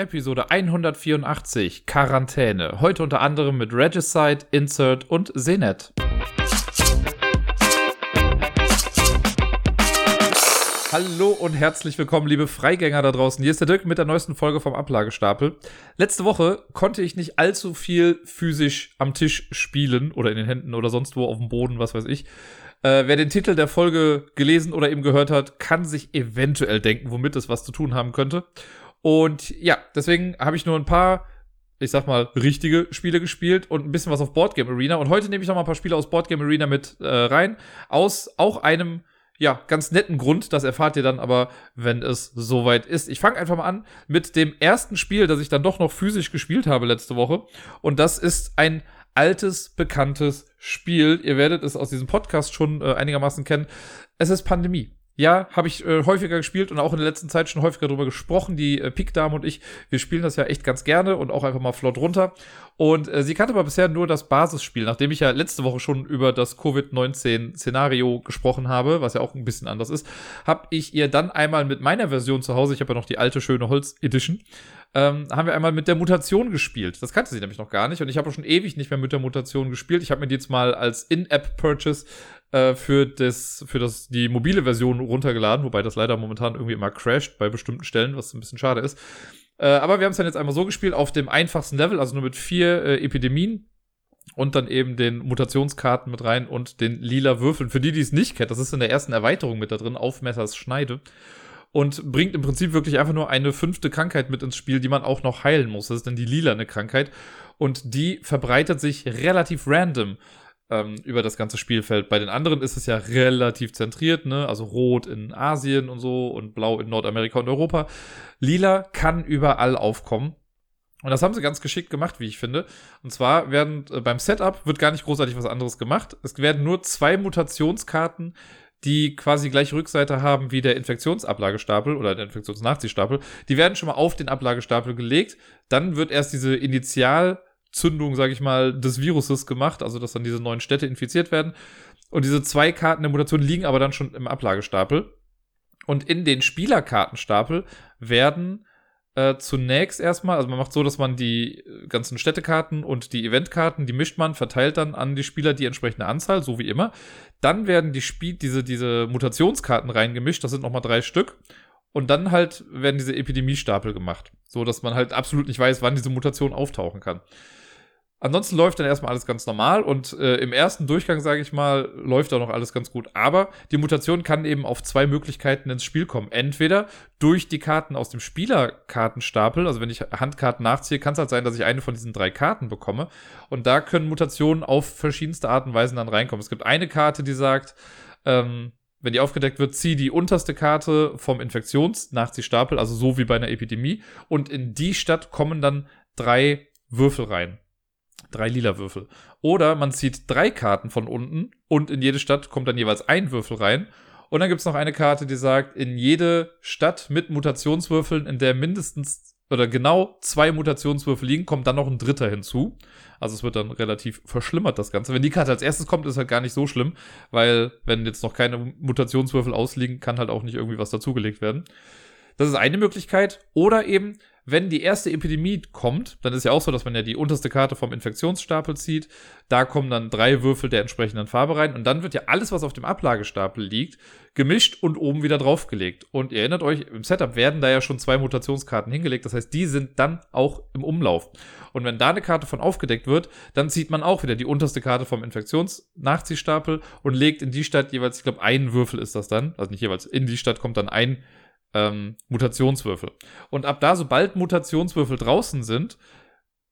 Episode 184 Quarantäne. Heute unter anderem mit Regicide, Insert und Zenet. Hallo und herzlich willkommen, liebe Freigänger da draußen. Hier ist der Dirk mit der neuesten Folge vom Ablagestapel. Letzte Woche konnte ich nicht allzu viel physisch am Tisch spielen oder in den Händen oder sonst wo auf dem Boden, was weiß ich. Äh, wer den Titel der Folge gelesen oder eben gehört hat, kann sich eventuell denken, womit es was zu tun haben könnte. Und ja, deswegen habe ich nur ein paar, ich sag mal, richtige Spiele gespielt und ein bisschen was auf Boardgame Arena. Und heute nehme ich noch mal ein paar Spiele aus Boardgame Arena mit äh, rein. Aus auch einem, ja, ganz netten Grund. Das erfahrt ihr dann aber, wenn es soweit ist. Ich fange einfach mal an mit dem ersten Spiel, das ich dann doch noch physisch gespielt habe letzte Woche. Und das ist ein altes, bekanntes Spiel. Ihr werdet es aus diesem Podcast schon äh, einigermaßen kennen. Es ist Pandemie. Ja, habe ich äh, häufiger gespielt und auch in der letzten Zeit schon häufiger darüber gesprochen. Die äh, Pik-Dame und ich, wir spielen das ja echt ganz gerne und auch einfach mal flott runter. Und äh, sie kannte aber bisher nur das Basisspiel, nachdem ich ja letzte Woche schon über das Covid-19-Szenario gesprochen habe, was ja auch ein bisschen anders ist, habe ich ihr dann einmal mit meiner Version zu Hause, ich habe ja noch die alte schöne Holz-Edition, ähm, haben wir einmal mit der Mutation gespielt. Das kannte sie nämlich noch gar nicht und ich habe schon ewig nicht mehr mit der Mutation gespielt. Ich habe mir die jetzt mal als In-App-Purchase äh, für, das, für das, die mobile Version runtergeladen, wobei das leider momentan irgendwie immer crasht bei bestimmten Stellen, was ein bisschen schade ist. Äh, aber wir haben es dann jetzt einmal so gespielt, auf dem einfachsten Level, also nur mit vier äh, Epidemien und dann eben den Mutationskarten mit rein und den lila Würfeln. Für die, die es nicht kennt, das ist in der ersten Erweiterung mit da drin, auf Messers Schneide. Und bringt im Prinzip wirklich einfach nur eine fünfte Krankheit mit ins Spiel, die man auch noch heilen muss. Das ist dann die lilane Krankheit. Und die verbreitet sich relativ random ähm, über das ganze Spielfeld. Bei den anderen ist es ja relativ zentriert, ne? Also rot in Asien und so und blau in Nordamerika und Europa. Lila kann überall aufkommen. Und das haben sie ganz geschickt gemacht, wie ich finde. Und zwar werden äh, beim Setup wird gar nicht großartig was anderes gemacht. Es werden nur zwei Mutationskarten, die quasi gleiche Rückseite haben wie der Infektionsablagestapel oder der Infektionsnachziehstapel. Die werden schon mal auf den Ablagestapel gelegt. Dann wird erst diese Initial Zündung, sage ich mal, des Viruses gemacht, also dass dann diese neuen Städte infiziert werden. Und diese zwei Karten der Mutation liegen aber dann schon im Ablagestapel. Und in den Spielerkartenstapel werden äh, zunächst erstmal, also man macht so, dass man die ganzen Städtekarten und die Eventkarten, die mischt man, verteilt dann an die Spieler die entsprechende Anzahl, so wie immer. Dann werden die Spiel diese, diese Mutationskarten reingemischt, das sind nochmal drei Stück. Und dann halt werden diese Epidemiestapel gemacht, so dass man halt absolut nicht weiß, wann diese Mutation auftauchen kann. Ansonsten läuft dann erstmal alles ganz normal und äh, im ersten Durchgang, sage ich mal, läuft da noch alles ganz gut. Aber die Mutation kann eben auf zwei Möglichkeiten ins Spiel kommen. Entweder durch die Karten aus dem Spielerkartenstapel, also wenn ich Handkarten nachziehe, kann es halt sein, dass ich eine von diesen drei Karten bekomme. Und da können Mutationen auf verschiedenste Arten und Weisen dann reinkommen. Es gibt eine Karte, die sagt, ähm, wenn die aufgedeckt wird, zieh die unterste Karte vom Infektionsnachziehstapel, also so wie bei einer Epidemie. Und in die Stadt kommen dann drei Würfel rein drei lila Würfel. Oder man zieht drei Karten von unten und in jede Stadt kommt dann jeweils ein Würfel rein. Und dann gibt es noch eine Karte, die sagt, in jede Stadt mit Mutationswürfeln, in der mindestens oder genau zwei Mutationswürfel liegen, kommt dann noch ein dritter hinzu. Also es wird dann relativ verschlimmert, das Ganze. Wenn die Karte als erstes kommt, ist halt gar nicht so schlimm, weil wenn jetzt noch keine Mutationswürfel ausliegen, kann halt auch nicht irgendwie was dazugelegt werden. Das ist eine Möglichkeit. Oder eben, wenn die erste Epidemie kommt, dann ist ja auch so, dass man ja die unterste Karte vom Infektionsstapel zieht. Da kommen dann drei Würfel der entsprechenden Farbe rein und dann wird ja alles, was auf dem Ablagestapel liegt, gemischt und oben wieder draufgelegt. Und ihr erinnert euch, im Setup werden da ja schon zwei Mutationskarten hingelegt. Das heißt, die sind dann auch im Umlauf. Und wenn da eine Karte von aufgedeckt wird, dann zieht man auch wieder die unterste Karte vom Infektionsnachziehstapel und legt in die Stadt jeweils, ich glaube, einen Würfel ist das dann. Also nicht jeweils, in die Stadt kommt dann ein ähm, Mutationswürfel. Und ab da, sobald Mutationswürfel draußen sind,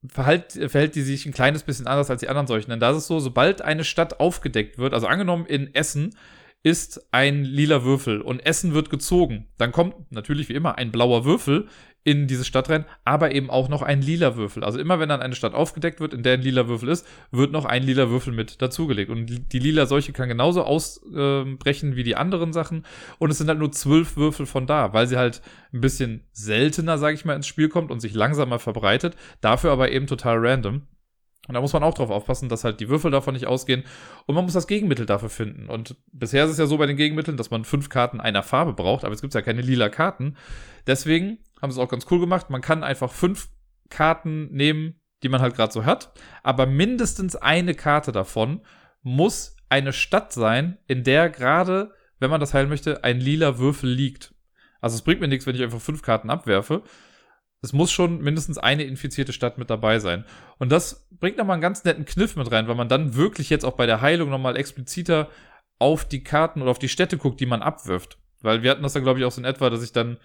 verhält, verhält die sich ein kleines bisschen anders als die anderen solchen. Denn da ist es so, sobald eine Stadt aufgedeckt wird, also angenommen in Essen ist ein lila Würfel und Essen wird gezogen, dann kommt natürlich wie immer ein blauer Würfel in diese Stadt rein, aber eben auch noch ein lila Würfel. Also immer wenn dann eine Stadt aufgedeckt wird, in der ein lila Würfel ist, wird noch ein lila Würfel mit dazugelegt. Und die lila Seuche kann genauso ausbrechen äh, wie die anderen Sachen. Und es sind halt nur zwölf Würfel von da, weil sie halt ein bisschen seltener, sage ich mal, ins Spiel kommt und sich langsamer verbreitet. Dafür aber eben total random. Und da muss man auch drauf aufpassen, dass halt die Würfel davon nicht ausgehen. Und man muss das Gegenmittel dafür finden. Und bisher ist es ja so bei den Gegenmitteln, dass man fünf Karten einer Farbe braucht, aber es gibt ja keine lila Karten. Deswegen haben sie es auch ganz cool gemacht. Man kann einfach fünf Karten nehmen, die man halt gerade so hat, aber mindestens eine Karte davon muss eine Stadt sein, in der gerade, wenn man das heilen möchte, ein lila Würfel liegt. Also es bringt mir nichts, wenn ich einfach fünf Karten abwerfe. Es muss schon mindestens eine infizierte Stadt mit dabei sein. Und das bringt nochmal einen ganz netten Kniff mit rein, weil man dann wirklich jetzt auch bei der Heilung nochmal expliziter auf die Karten oder auf die Städte guckt, die man abwirft. Weil wir hatten das dann, glaube ich, auch so in etwa, dass ich dann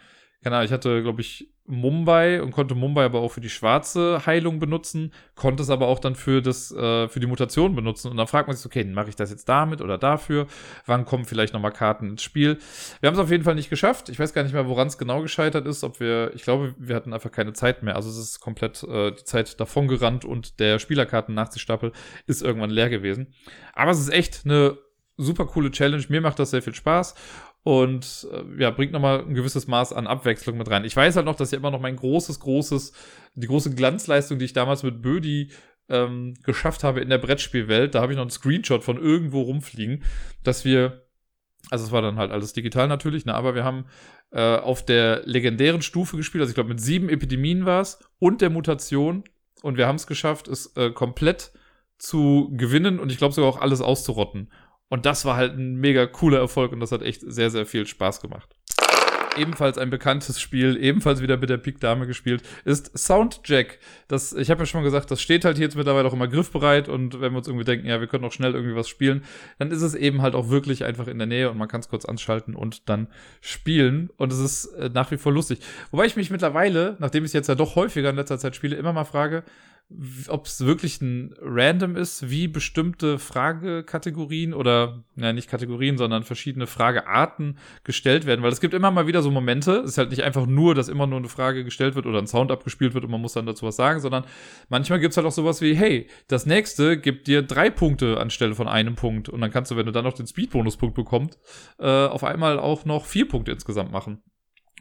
keine Ahnung, ich hatte, glaube ich, Mumbai und konnte Mumbai aber auch für die schwarze Heilung benutzen, konnte es aber auch dann für das, äh, für die Mutation benutzen. Und dann fragt man sich, okay, mache ich das jetzt damit oder dafür? Wann kommen vielleicht nochmal Karten ins Spiel? Wir haben es auf jeden Fall nicht geschafft. Ich weiß gar nicht mehr, woran es genau gescheitert ist, ob wir, ich glaube, wir hatten einfach keine Zeit mehr. Also es ist komplett äh, die Zeit davon gerannt und der Spielerkarten Nachziehstapel ist irgendwann leer gewesen. Aber es ist echt eine super coole Challenge. Mir macht das sehr viel Spaß und äh, ja, bringt nochmal ein gewisses Maß an Abwechslung mit rein. Ich weiß halt noch, dass ja immer noch mein großes, großes, die große Glanzleistung, die ich damals mit Bödi ähm, geschafft habe in der Brettspielwelt, da habe ich noch einen Screenshot von irgendwo rumfliegen, dass wir, also es war dann halt alles digital natürlich, ne, aber wir haben äh, auf der legendären Stufe gespielt, also ich glaube mit sieben Epidemien war es und der Mutation und wir haben es geschafft, es äh, komplett zu gewinnen und ich glaube sogar auch alles auszurotten. Und das war halt ein mega cooler Erfolg und das hat echt sehr, sehr viel Spaß gemacht. Ebenfalls ein bekanntes Spiel, ebenfalls wieder mit der Pik Dame gespielt, ist Soundjack. Das, ich habe ja schon mal gesagt, das steht halt hier jetzt mittlerweile auch immer griffbereit und wenn wir uns irgendwie denken, ja, wir können auch schnell irgendwie was spielen, dann ist es eben halt auch wirklich einfach in der Nähe und man kann es kurz anschalten und dann spielen. Und es ist äh, nach wie vor lustig. Wobei ich mich mittlerweile, nachdem ich es jetzt ja doch häufiger in letzter Zeit spiele, immer mal frage, ob es wirklich ein Random ist, wie bestimmte Fragekategorien oder, ja, nicht Kategorien, sondern verschiedene Fragearten gestellt werden. Weil es gibt immer mal wieder so Momente, es ist halt nicht einfach nur, dass immer nur eine Frage gestellt wird oder ein Sound abgespielt wird und man muss dann dazu was sagen, sondern manchmal gibt es halt auch sowas wie, hey, das nächste gibt dir drei Punkte anstelle von einem Punkt. Und dann kannst du, wenn du dann noch den Speed-Bonuspunkt bekommst, äh, auf einmal auch noch vier Punkte insgesamt machen.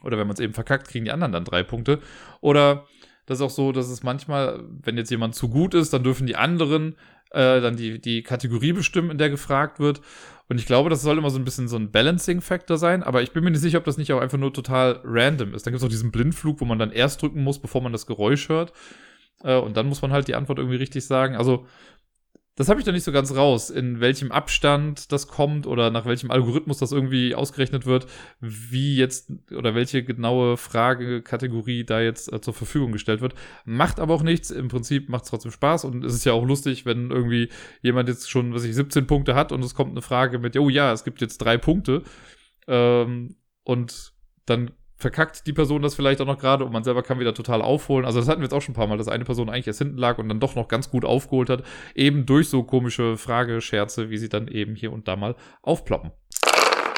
Oder wenn man es eben verkackt, kriegen die anderen dann drei Punkte. Oder das ist auch so, dass es manchmal, wenn jetzt jemand zu gut ist, dann dürfen die anderen äh, dann die, die Kategorie bestimmen, in der gefragt wird. Und ich glaube, das soll immer so ein bisschen so ein Balancing-Factor sein, aber ich bin mir nicht sicher, ob das nicht auch einfach nur total random ist. Dann gibt es auch diesen Blindflug, wo man dann erst drücken muss, bevor man das Geräusch hört. Äh, und dann muss man halt die Antwort irgendwie richtig sagen. Also das habe ich da nicht so ganz raus, in welchem Abstand das kommt oder nach welchem Algorithmus das irgendwie ausgerechnet wird, wie jetzt oder welche genaue Fragekategorie da jetzt äh, zur Verfügung gestellt wird. Macht aber auch nichts. Im Prinzip macht es trotzdem Spaß und es ist ja auch lustig, wenn irgendwie jemand jetzt schon, was ich, 17 Punkte hat und es kommt eine Frage mit, oh ja, es gibt jetzt drei Punkte. Ähm, und dann verkackt die Person das vielleicht auch noch gerade und man selber kann wieder total aufholen. Also das hatten wir jetzt auch schon ein paar Mal, dass eine Person eigentlich erst hinten lag und dann doch noch ganz gut aufgeholt hat, eben durch so komische Fragescherze, wie sie dann eben hier und da mal aufploppen.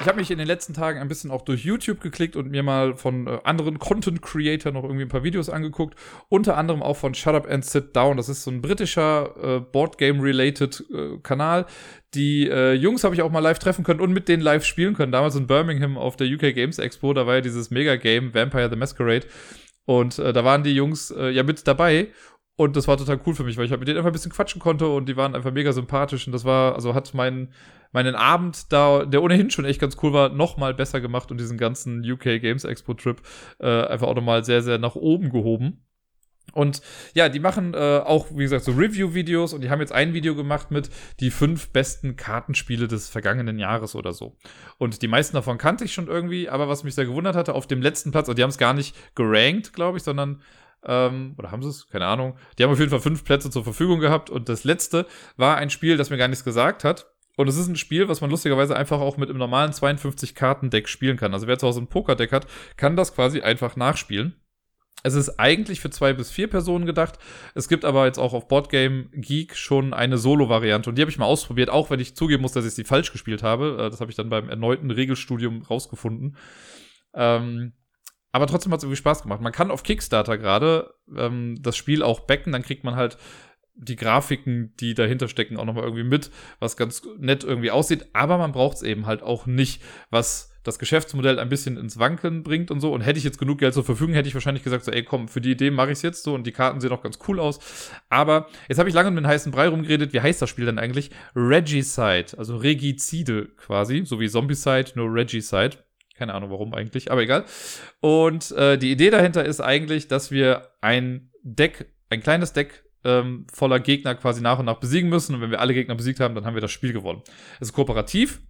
Ich habe mich in den letzten Tagen ein bisschen auch durch YouTube geklickt und mir mal von äh, anderen Content Creator noch irgendwie ein paar Videos angeguckt. Unter anderem auch von Shut Up and Sit Down. Das ist so ein britischer äh, Boardgame-related äh, Kanal. Die äh, Jungs habe ich auch mal live treffen können und mit denen live spielen können. Damals in Birmingham auf der UK Games Expo. Da war ja dieses Mega-Game Vampire the Masquerade. Und äh, da waren die Jungs äh, ja mit dabei. Und das war total cool für mich, weil ich halt mit denen einfach ein bisschen quatschen konnte und die waren einfach mega sympathisch. Und das war, also hat meinen meinen Abend da, der ohnehin schon echt ganz cool war, noch mal besser gemacht und diesen ganzen UK Games Expo Trip äh, einfach auch nochmal sehr, sehr nach oben gehoben. Und ja, die machen äh, auch, wie gesagt, so Review-Videos und die haben jetzt ein Video gemacht mit die fünf besten Kartenspiele des vergangenen Jahres oder so. Und die meisten davon kannte ich schon irgendwie, aber was mich sehr gewundert hatte, auf dem letzten Platz, und die haben es gar nicht gerankt, glaube ich, sondern ähm, oder haben sie es? Keine Ahnung. Die haben auf jeden Fall fünf Plätze zur Verfügung gehabt und das letzte war ein Spiel, das mir gar nichts gesagt hat. Und es ist ein Spiel, was man lustigerweise einfach auch mit einem normalen 52-Karten-Deck spielen kann. Also wer zu Hause ein Poker-Deck hat, kann das quasi einfach nachspielen. Es ist eigentlich für zwei bis vier Personen gedacht. Es gibt aber jetzt auch auf Boardgame Geek schon eine Solo-Variante. Und die habe ich mal ausprobiert, auch wenn ich zugeben muss, dass ich sie falsch gespielt habe. Äh, das habe ich dann beim erneuten Regelstudium rausgefunden. Ähm, aber trotzdem hat es irgendwie Spaß gemacht. Man kann auf Kickstarter gerade ähm, das Spiel auch backen, dann kriegt man halt die Grafiken, die dahinter stecken, auch nochmal irgendwie mit, was ganz nett irgendwie aussieht. Aber man braucht es eben halt auch nicht, was das Geschäftsmodell ein bisschen ins Wankeln bringt und so. Und hätte ich jetzt genug Geld zur Verfügung, hätte ich wahrscheinlich gesagt, so, ey, komm, für die Idee mache ich es jetzt so und die Karten sehen auch ganz cool aus. Aber jetzt habe ich lange um den heißen Brei rumgeredet. Wie heißt das Spiel denn eigentlich? Regicide, also Regizide quasi, so wie Zombicide, nur Regicide. Keine Ahnung warum eigentlich, aber egal. Und äh, die Idee dahinter ist eigentlich, dass wir ein Deck, ein kleines Deck ähm, voller Gegner quasi nach und nach besiegen müssen. Und wenn wir alle Gegner besiegt haben, dann haben wir das Spiel gewonnen. Es ist kooperativ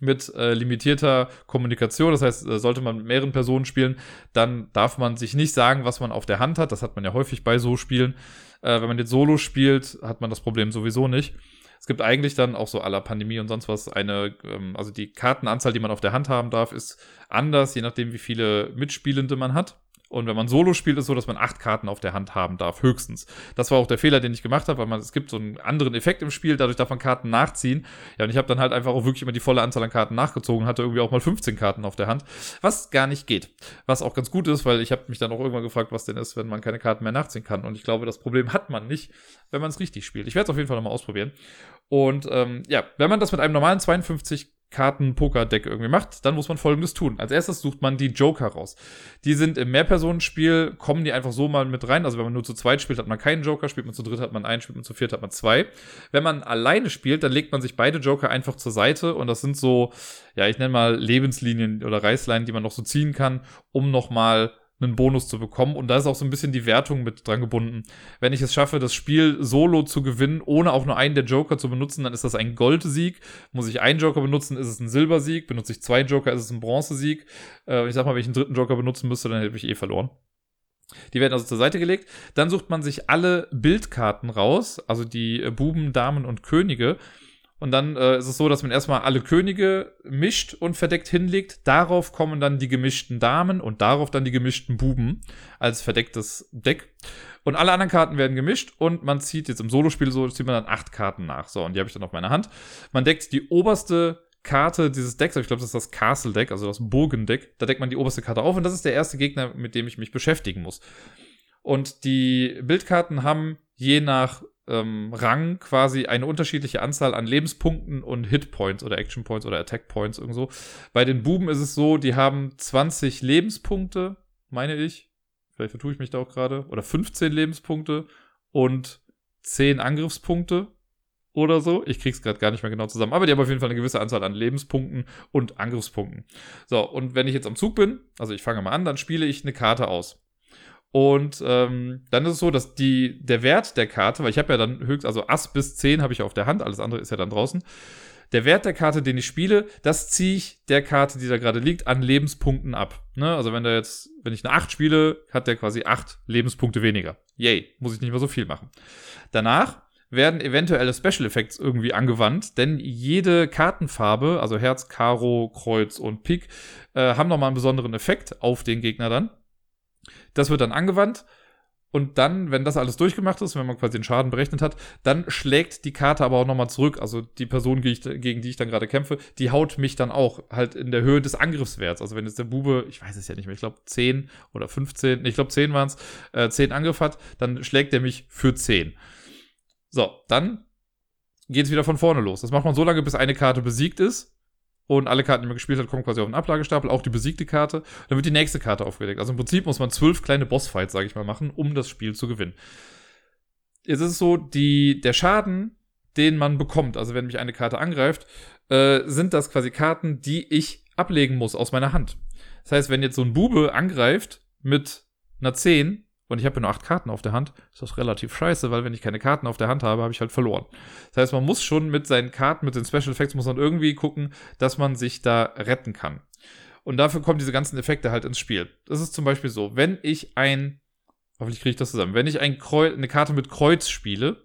mit äh, limitierter Kommunikation. Das heißt, äh, sollte man mit mehreren Personen spielen, dann darf man sich nicht sagen, was man auf der Hand hat. Das hat man ja häufig bei so Spielen. Äh, wenn man jetzt Solo spielt, hat man das Problem sowieso nicht. Es gibt eigentlich dann auch so aller Pandemie und sonst was eine, ähm, also die Kartenanzahl, die man auf der Hand haben darf, ist anders, je nachdem, wie viele Mitspielende man hat. Und wenn man Solo spielt, ist es so, dass man acht Karten auf der Hand haben darf, höchstens. Das war auch der Fehler, den ich gemacht habe, weil man, es gibt so einen anderen Effekt im Spiel, dadurch darf man Karten nachziehen. Ja, und ich habe dann halt einfach auch wirklich immer die volle Anzahl an Karten nachgezogen, hatte irgendwie auch mal 15 Karten auf der Hand, was gar nicht geht. Was auch ganz gut ist, weil ich habe mich dann auch irgendwann gefragt, was denn ist, wenn man keine Karten mehr nachziehen kann. Und ich glaube, das Problem hat man nicht, wenn man es richtig spielt. Ich werde es auf jeden Fall nochmal ausprobieren. Und ähm, ja, wenn man das mit einem normalen 52 Karten-Poker-Deck irgendwie macht, dann muss man folgendes tun. Als erstes sucht man die Joker raus. Die sind im Mehrpersonenspiel, kommen die einfach so mal mit rein. Also wenn man nur zu zweit spielt, hat man keinen Joker, spielt man zu dritt, hat man einen, spielt man zu viert, hat man zwei. Wenn man alleine spielt, dann legt man sich beide Joker einfach zur Seite und das sind so, ja, ich nenne mal Lebenslinien oder Reißleinen, die man noch so ziehen kann, um nochmal einen Bonus zu bekommen. Und da ist auch so ein bisschen die Wertung mit dran gebunden. Wenn ich es schaffe, das Spiel solo zu gewinnen, ohne auch nur einen der Joker zu benutzen, dann ist das ein Goldsieg. Muss ich einen Joker benutzen, ist es ein Silbersieg. Benutze ich zwei Joker, ist es ein Bronzesieg. Äh, ich sag mal, wenn ich einen dritten Joker benutzen müsste, dann hätte ich eh verloren. Die werden also zur Seite gelegt. Dann sucht man sich alle Bildkarten raus, also die Buben, Damen und Könige und dann äh, ist es so, dass man erstmal alle Könige mischt und verdeckt hinlegt. Darauf kommen dann die gemischten Damen und darauf dann die gemischten Buben als verdecktes Deck. Und alle anderen Karten werden gemischt und man zieht jetzt im Solospiel so, zieht man dann acht Karten nach. So, und die habe ich dann auf meiner Hand. Man deckt die oberste Karte dieses Decks, ich glaube, das ist das Castle Deck, also das Burgendeck. Da deckt man die oberste Karte auf und das ist der erste Gegner, mit dem ich mich beschäftigen muss. Und die Bildkarten haben je nach ähm, Rang quasi eine unterschiedliche Anzahl an Lebenspunkten und Hitpoints oder Action Points oder Attack Points irgendwo. Bei den Buben ist es so, die haben 20 Lebenspunkte, meine ich. Vielleicht vertue ich mich da auch gerade. Oder 15 Lebenspunkte und 10 Angriffspunkte oder so. Ich krieg's gerade gar nicht mehr genau zusammen. Aber die haben auf jeden Fall eine gewisse Anzahl an Lebenspunkten und Angriffspunkten. So, und wenn ich jetzt am Zug bin, also ich fange mal an, dann spiele ich eine Karte aus. Und ähm, dann ist es so, dass die, der Wert der Karte, weil ich habe ja dann höchst, also Ass bis 10 habe ich auf der Hand, alles andere ist ja dann draußen. Der Wert der Karte, den ich spiele, das ziehe ich der Karte, die da gerade liegt, an Lebenspunkten ab. Ne? Also wenn da jetzt, wenn ich eine 8 spiele, hat der quasi 8 Lebenspunkte weniger. Yay, muss ich nicht mehr so viel machen. Danach werden eventuelle Special Effects irgendwie angewandt, denn jede Kartenfarbe, also Herz, Karo, Kreuz und Pik, äh, haben nochmal einen besonderen Effekt auf den Gegner dann. Das wird dann angewandt. Und dann, wenn das alles durchgemacht ist, wenn man quasi den Schaden berechnet hat, dann schlägt die Karte aber auch nochmal zurück. Also die Person, gegen die ich dann gerade kämpfe, die haut mich dann auch halt in der Höhe des Angriffswerts. Also wenn jetzt der Bube, ich weiß es ja nicht mehr, ich glaube 10 oder 15, ich glaube 10 waren es, äh, 10 Angriff hat, dann schlägt er mich für 10. So, dann geht es wieder von vorne los. Das macht man so lange, bis eine Karte besiegt ist und alle Karten, die man gespielt hat, kommen quasi auf den Ablagestapel, auch die besiegte Karte. Dann wird die nächste Karte aufgedeckt. Also im Prinzip muss man zwölf kleine Bossfights, sage ich mal, machen, um das Spiel zu gewinnen. Jetzt ist es so, die, der Schaden, den man bekommt, also wenn mich eine Karte angreift, äh, sind das quasi Karten, die ich ablegen muss aus meiner Hand. Das heißt, wenn jetzt so ein Bube angreift mit einer 10, und ich habe ja nur acht Karten auf der Hand, ist das relativ scheiße, weil wenn ich keine Karten auf der Hand habe, habe ich halt verloren. Das heißt, man muss schon mit seinen Karten, mit den Special Effects, muss man irgendwie gucken, dass man sich da retten kann. Und dafür kommen diese ganzen Effekte halt ins Spiel. Das ist zum Beispiel so, wenn ich ein, hoffentlich kriege ich das zusammen, wenn ich ein Kreuz, eine Karte mit Kreuz spiele,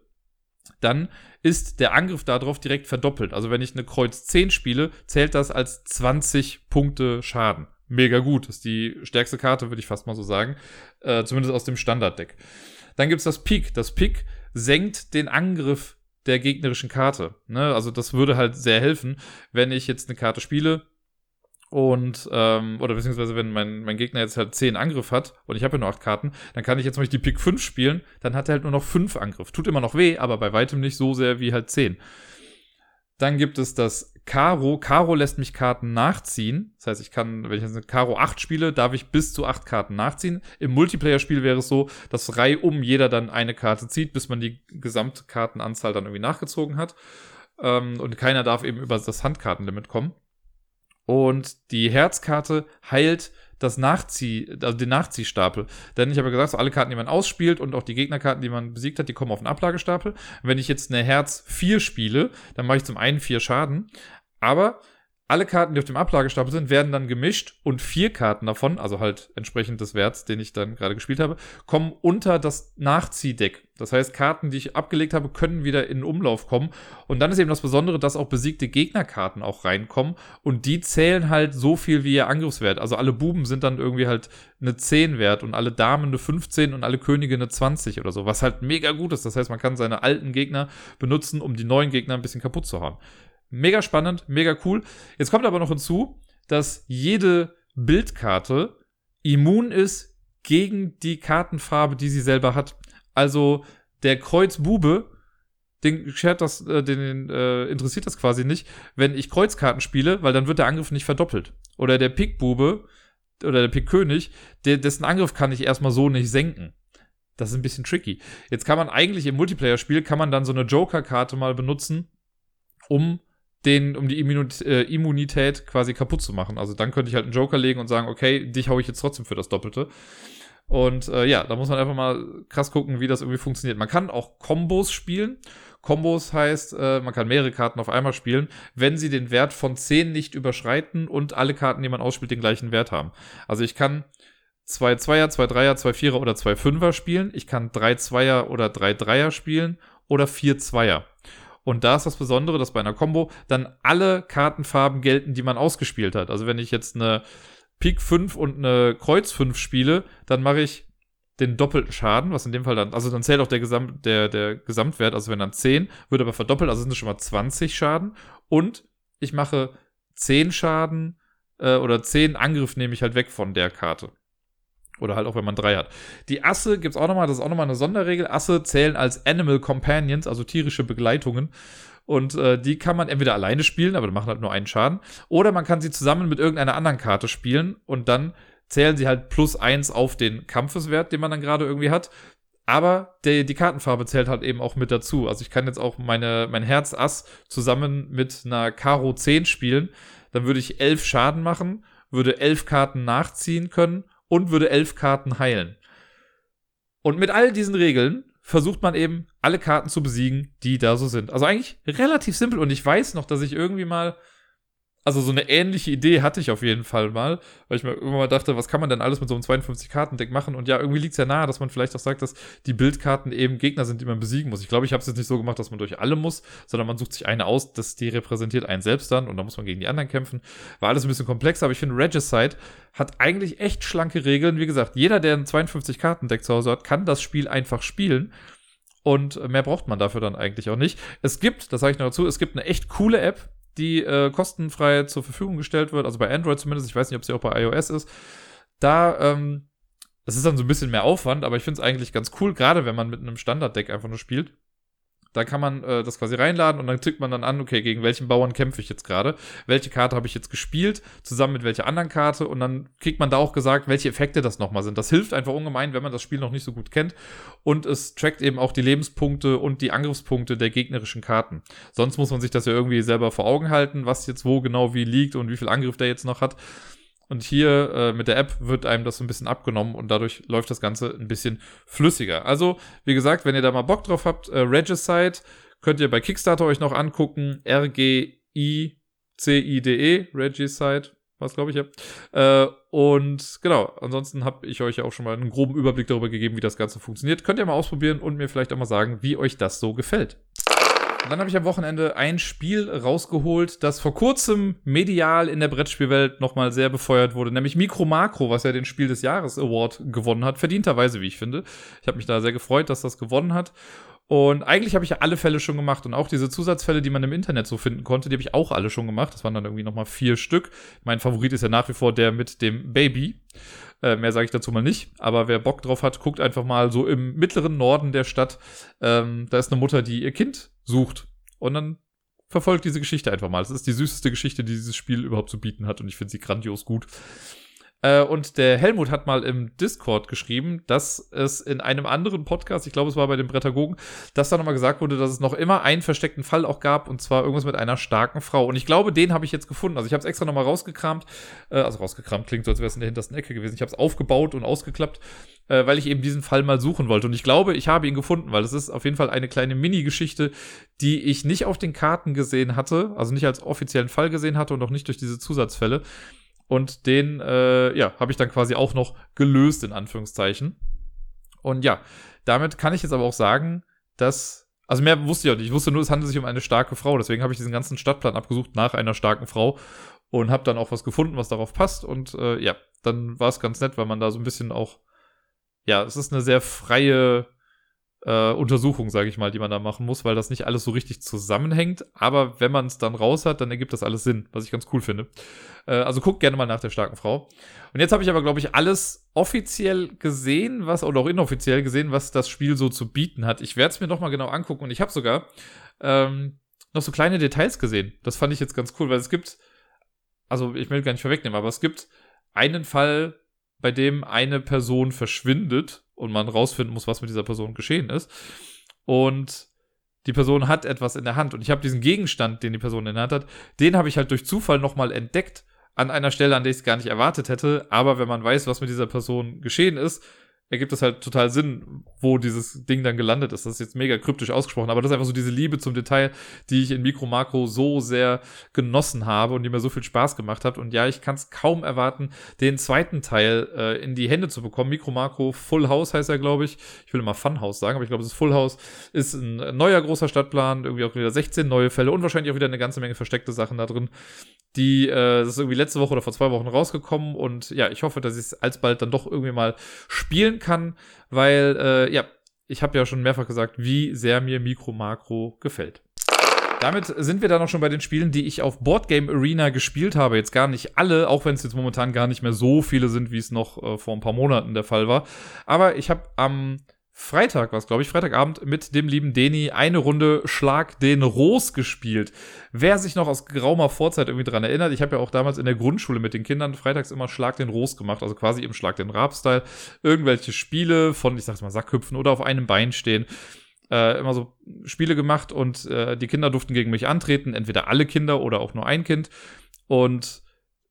dann ist der Angriff darauf direkt verdoppelt. Also wenn ich eine Kreuz 10 spiele, zählt das als 20 Punkte Schaden mega gut. Ist die stärkste Karte, würde ich fast mal so sagen. Äh, zumindest aus dem Standarddeck. Dann gibt es das Pik. Das Pik senkt den Angriff der gegnerischen Karte. Ne? Also das würde halt sehr helfen, wenn ich jetzt eine Karte spiele und, ähm, oder beziehungsweise wenn mein, mein Gegner jetzt halt 10 Angriff hat und ich habe ja nur 8 Karten, dann kann ich jetzt mal die Pik 5 spielen, dann hat er halt nur noch 5 Angriff. Tut immer noch weh, aber bei weitem nicht so sehr wie halt 10. Dann gibt es das Karo. Karo lässt mich Karten nachziehen. Das heißt, ich kann, wenn ich jetzt eine Karo 8 spiele, darf ich bis zu 8 Karten nachziehen. Im Multiplayer-Spiel wäre es so, dass Reihe um jeder dann eine Karte zieht, bis man die Gesamtkartenanzahl dann irgendwie nachgezogen hat. Ähm, und keiner darf eben über das Handkartenlimit kommen. Und die Herzkarte heilt das Nachzieh, also den Nachziehstapel. Denn ich habe gesagt, so alle Karten, die man ausspielt und auch die Gegnerkarten, die man besiegt hat, die kommen auf den Ablagestapel. Wenn ich jetzt eine Herz 4 spiele, dann mache ich zum einen 4 Schaden. Aber alle Karten, die auf dem Ablagestapel sind, werden dann gemischt und vier Karten davon, also halt entsprechend des Werts, den ich dann gerade gespielt habe, kommen unter das Nachziehdeck. Das heißt, Karten, die ich abgelegt habe, können wieder in Umlauf kommen. Und dann ist eben das Besondere, dass auch besiegte Gegnerkarten auch reinkommen. Und die zählen halt so viel wie ihr Angriffswert. Also alle Buben sind dann irgendwie halt eine 10 wert und alle Damen eine 15 und alle Könige eine 20 oder so. Was halt mega gut ist. Das heißt, man kann seine alten Gegner benutzen, um die neuen Gegner ein bisschen kaputt zu haben. Mega spannend, mega cool. Jetzt kommt aber noch hinzu, dass jede Bildkarte immun ist gegen die Kartenfarbe, die sie selber hat. Also der Kreuzbube, den, äh, den äh, interessiert das quasi nicht, wenn ich Kreuzkarten spiele, weil dann wird der Angriff nicht verdoppelt. Oder der Pikbube oder der Pikkönig, dessen Angriff kann ich erstmal so nicht senken. Das ist ein bisschen tricky. Jetzt kann man eigentlich im Multiplayer-Spiel, kann man dann so eine Joker-Karte mal benutzen, um den, um die äh, Immunität quasi kaputt zu machen. Also dann könnte ich halt einen Joker legen und sagen, okay, dich hau ich jetzt trotzdem für das Doppelte. Und äh, ja, da muss man einfach mal krass gucken, wie das irgendwie funktioniert. Man kann auch Kombos spielen. Kombos heißt, äh, man kann mehrere Karten auf einmal spielen, wenn sie den Wert von 10 nicht überschreiten und alle Karten, die man ausspielt, den gleichen Wert haben. Also ich kann zwei Zweier, zwei Dreier, zwei Vierer oder zwei Fünfer spielen. Ich kann drei Zweier oder drei Dreier spielen oder vier Zweier. Und da ist das Besondere, dass bei einer Combo dann alle Kartenfarben gelten, die man ausgespielt hat. Also wenn ich jetzt eine Pik 5 und eine Kreuz 5 spiele, dann mache ich den doppelten Schaden, was in dem Fall dann, also dann zählt auch der, Gesamt, der, der Gesamtwert, also wenn dann 10, wird aber verdoppelt, also sind es schon mal 20 Schaden. Und ich mache 10 Schaden äh, oder 10 Angriff nehme ich halt weg von der Karte. Oder halt auch, wenn man drei hat. Die Asse gibt es auch nochmal, das ist auch nochmal eine Sonderregel. Asse zählen als Animal Companions, also tierische Begleitungen. Und äh, die kann man entweder alleine spielen, aber die machen halt nur einen Schaden. Oder man kann sie zusammen mit irgendeiner anderen Karte spielen und dann zählen sie halt plus eins auf den Kampfeswert, den man dann gerade irgendwie hat. Aber die, die Kartenfarbe zählt halt eben auch mit dazu. Also ich kann jetzt auch meine, mein Herz Ass zusammen mit einer Karo 10 spielen. Dann würde ich elf Schaden machen, würde elf Karten nachziehen können und würde elf Karten heilen. Und mit all diesen Regeln versucht man eben, alle Karten zu besiegen, die da so sind. Also eigentlich relativ simpel. Und ich weiß noch, dass ich irgendwie mal also so eine ähnliche Idee hatte ich auf jeden Fall mal, weil ich mir irgendwann mal dachte, was kann man denn alles mit so einem 52-Karten-Deck machen? Und ja, irgendwie liegt es ja nahe, dass man vielleicht auch sagt, dass die Bildkarten eben Gegner sind, die man besiegen muss. Ich glaube, ich habe es jetzt nicht so gemacht, dass man durch alle muss, sondern man sucht sich eine aus, dass die repräsentiert einen selbst dann und da muss man gegen die anderen kämpfen. War alles ein bisschen komplexer, aber ich finde, Regicide hat eigentlich echt schlanke Regeln. Wie gesagt, jeder, der ein 52-Karten-Deck zu Hause hat, kann das Spiel einfach spielen. Und mehr braucht man dafür dann eigentlich auch nicht. Es gibt, das sage ich noch dazu, es gibt eine echt coole App, die äh, kostenfrei zur Verfügung gestellt wird, also bei Android zumindest, ich weiß nicht, ob sie auch bei iOS ist. Da, ähm, das ist dann so ein bisschen mehr Aufwand, aber ich finde es eigentlich ganz cool, gerade wenn man mit einem Standarddeck einfach nur spielt. Da kann man äh, das quasi reinladen und dann tickt man dann an, okay, gegen welchen Bauern kämpfe ich jetzt gerade? Welche Karte habe ich jetzt gespielt? Zusammen mit welcher anderen Karte? Und dann kriegt man da auch gesagt, welche Effekte das nochmal sind. Das hilft einfach ungemein, wenn man das Spiel noch nicht so gut kennt. Und es trackt eben auch die Lebenspunkte und die Angriffspunkte der gegnerischen Karten. Sonst muss man sich das ja irgendwie selber vor Augen halten, was jetzt wo genau wie liegt und wie viel Angriff der jetzt noch hat. Und hier äh, mit der App wird einem das so ein bisschen abgenommen und dadurch läuft das Ganze ein bisschen flüssiger. Also, wie gesagt, wenn ihr da mal Bock drauf habt, äh, Regicide könnt ihr bei Kickstarter euch noch angucken. R-G-I-C-I-D-E, Regicide, was glaube ich, ja. Äh, und genau, ansonsten habe ich euch ja auch schon mal einen groben Überblick darüber gegeben, wie das Ganze funktioniert. Könnt ihr mal ausprobieren und mir vielleicht auch mal sagen, wie euch das so gefällt. Und dann habe ich am Wochenende ein Spiel rausgeholt, das vor kurzem medial in der Brettspielwelt nochmal sehr befeuert wurde, nämlich Micro Macro, was ja den Spiel des Jahres Award gewonnen hat. Verdienterweise, wie ich finde. Ich habe mich da sehr gefreut, dass das gewonnen hat. Und eigentlich habe ich ja alle Fälle schon gemacht und auch diese Zusatzfälle, die man im Internet so finden konnte, die habe ich auch alle schon gemacht. Das waren dann irgendwie nochmal vier Stück. Mein Favorit ist ja nach wie vor der mit dem Baby. Äh, mehr sage ich dazu mal nicht. Aber wer Bock drauf hat, guckt einfach mal so im mittleren Norden der Stadt. Ähm, da ist eine Mutter, die ihr Kind sucht. Und dann verfolgt diese Geschichte einfach mal. Das ist die süßeste Geschichte, die dieses Spiel überhaupt zu bieten hat. Und ich finde sie grandios gut. Äh, und der Helmut hat mal im Discord geschrieben, dass es in einem anderen Podcast, ich glaube, es war bei den Brettagogen, dass da nochmal gesagt wurde, dass es noch immer einen versteckten Fall auch gab, und zwar irgendwas mit einer starken Frau. Und ich glaube, den habe ich jetzt gefunden. Also ich habe es extra nochmal rausgekramt, äh, also rausgekramt klingt so, als wäre es in der hintersten Ecke gewesen. Ich habe es aufgebaut und ausgeklappt, äh, weil ich eben diesen Fall mal suchen wollte. Und ich glaube, ich habe ihn gefunden, weil es ist auf jeden Fall eine kleine Mini-Geschichte, die ich nicht auf den Karten gesehen hatte, also nicht als offiziellen Fall gesehen hatte und auch nicht durch diese Zusatzfälle. Und den, äh, ja, habe ich dann quasi auch noch gelöst, in Anführungszeichen. Und ja, damit kann ich jetzt aber auch sagen, dass, also mehr wusste ich auch nicht. Ich wusste nur, es handelt sich um eine starke Frau. Deswegen habe ich diesen ganzen Stadtplan abgesucht nach einer starken Frau und habe dann auch was gefunden, was darauf passt. Und äh, ja, dann war es ganz nett, weil man da so ein bisschen auch, ja, es ist eine sehr freie äh, Untersuchung, sage ich mal, die man da machen muss, weil das nicht alles so richtig zusammenhängt. Aber wenn man es dann raus hat, dann ergibt das alles Sinn, was ich ganz cool finde. Äh, also guckt gerne mal nach der starken Frau. Und jetzt habe ich aber, glaube ich, alles offiziell gesehen, was oder auch inoffiziell gesehen, was das Spiel so zu bieten hat. Ich werde es mir noch mal genau angucken und ich habe sogar ähm, noch so kleine Details gesehen. Das fand ich jetzt ganz cool, weil es gibt, also ich will gar nicht vorwegnehmen, aber es gibt einen Fall, bei dem eine Person verschwindet und man rausfinden muss, was mit dieser Person geschehen ist. Und die Person hat etwas in der Hand und ich habe diesen Gegenstand, den die Person in der Hand hat, den habe ich halt durch Zufall nochmal entdeckt an einer Stelle, an der ich es gar nicht erwartet hätte. Aber wenn man weiß, was mit dieser Person geschehen ist, ergibt das halt total Sinn, wo dieses Ding dann gelandet ist. Das ist jetzt mega kryptisch ausgesprochen, aber das ist einfach so diese Liebe zum Detail, die ich in Mikro Makro so sehr genossen habe und die mir so viel Spaß gemacht hat. Und ja, ich kann es kaum erwarten, den zweiten Teil äh, in die Hände zu bekommen. Mikro Makro Full House heißt er, glaube ich. Ich will immer Fun House sagen, aber ich glaube, es ist Full House. Ist ein neuer großer Stadtplan, irgendwie auch wieder 16 neue Fälle und wahrscheinlich auch wieder eine ganze Menge versteckte Sachen da drin. Die, äh, das ist irgendwie letzte Woche oder vor zwei Wochen rausgekommen und ja, ich hoffe, dass ich es alsbald dann doch irgendwie mal spielen kann, weil, äh, ja, ich habe ja schon mehrfach gesagt, wie sehr mir Mikro Makro gefällt. Damit sind wir dann auch schon bei den Spielen, die ich auf Boardgame Arena gespielt habe. Jetzt gar nicht alle, auch wenn es jetzt momentan gar nicht mehr so viele sind, wie es noch äh, vor ein paar Monaten der Fall war. Aber ich habe am Freitag war es, glaube ich, Freitagabend mit dem lieben Deni eine Runde Schlag den Ros gespielt. Wer sich noch aus geraumer Vorzeit irgendwie dran erinnert, ich habe ja auch damals in der Grundschule mit den Kindern freitags immer Schlag den Ros gemacht, also quasi im Schlag den Rab-Style. Irgendwelche Spiele von, ich sag's mal, Sackhüpfen oder auf einem Bein stehen. Äh, immer so Spiele gemacht und äh, die Kinder durften gegen mich antreten, entweder alle Kinder oder auch nur ein Kind. Und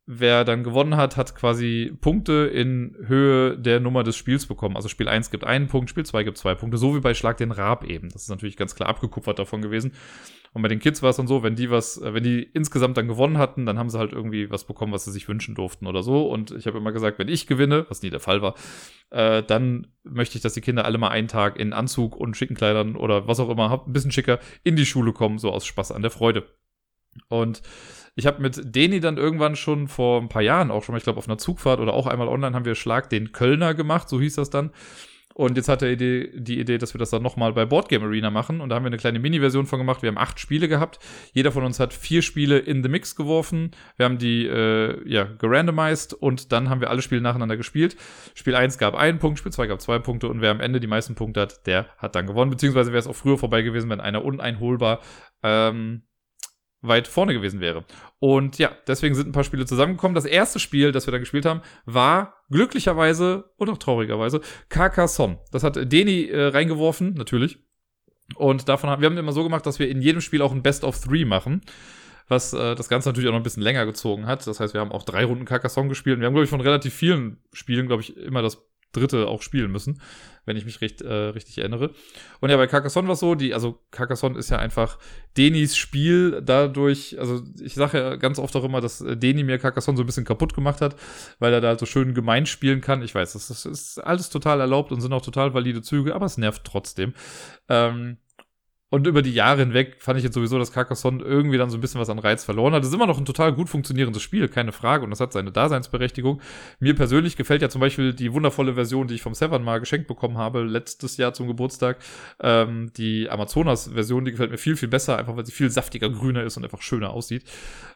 wer dann gewonnen hat, hat quasi Punkte in Höhe der Nummer des Spiels bekommen. Also Spiel 1 gibt einen Punkt, Spiel 2 gibt zwei Punkte, so wie bei Schlag den Rab eben. Das ist natürlich ganz klar abgekupfert davon gewesen. Und bei den Kids war es dann so, wenn die was, äh, wenn die insgesamt dann gewonnen hatten, dann haben sie halt irgendwie was bekommen, was sie sich wünschen durften oder so. Und ich habe immer gesagt, wenn ich gewinne, was nie der Fall war, äh, dann möchte ich, dass die Kinder alle mal einen Tag in Anzug und schicken Kleidern oder was auch immer, ein bisschen schicker, in die Schule kommen, so aus Spaß an der Freude. Und ich habe mit Deni dann irgendwann schon vor ein paar Jahren auch schon mal, ich glaube, auf einer Zugfahrt oder auch einmal online haben wir Schlag den Kölner gemacht, so hieß das dann. Und jetzt hat er die, die Idee, dass wir das dann nochmal bei Boardgame Arena machen. Und da haben wir eine kleine Mini-Version von gemacht. Wir haben acht Spiele gehabt. Jeder von uns hat vier Spiele in the Mix geworfen. Wir haben die äh, ja, gerandomized und dann haben wir alle Spiele nacheinander gespielt. Spiel 1 gab einen Punkt, Spiel 2 gab zwei Punkte und wer am Ende die meisten Punkte hat, der hat dann gewonnen. Beziehungsweise wäre es auch früher vorbei gewesen, wenn einer uneinholbar ähm, weit vorne gewesen wäre. Und ja, deswegen sind ein paar Spiele zusammengekommen. Das erste Spiel, das wir da gespielt haben, war glücklicherweise und auch traurigerweise Carcassonne. Das hat Deni äh, reingeworfen, natürlich. Und davon haben wir haben immer so gemacht, dass wir in jedem Spiel auch ein Best of Three machen. Was äh, das Ganze natürlich auch noch ein bisschen länger gezogen hat. Das heißt, wir haben auch drei Runden Carcassonne gespielt. Und wir haben, glaube ich, von relativ vielen Spielen, glaube ich, immer das dritte auch spielen müssen, wenn ich mich recht, äh, richtig erinnere. Und ja, bei Carcassonne war es so, die, also Carcassonne ist ja einfach Denis Spiel dadurch, also ich sage ja ganz oft auch immer, dass äh, Deni mir Carcassonne so ein bisschen kaputt gemacht hat, weil er da halt so schön gemein spielen kann. Ich weiß, das ist, ist alles total erlaubt und sind auch total valide Züge, aber es nervt trotzdem. Ähm, und über die Jahre hinweg fand ich jetzt sowieso, dass Carcassonne irgendwie dann so ein bisschen was an Reiz verloren hat. Es ist immer noch ein total gut funktionierendes Spiel, keine Frage. Und das hat seine Daseinsberechtigung. Mir persönlich gefällt ja zum Beispiel die wundervolle Version, die ich vom Severn mal geschenkt bekommen habe, letztes Jahr zum Geburtstag. Ähm, die Amazonas-Version, die gefällt mir viel, viel besser, einfach weil sie viel saftiger, grüner ist und einfach schöner aussieht.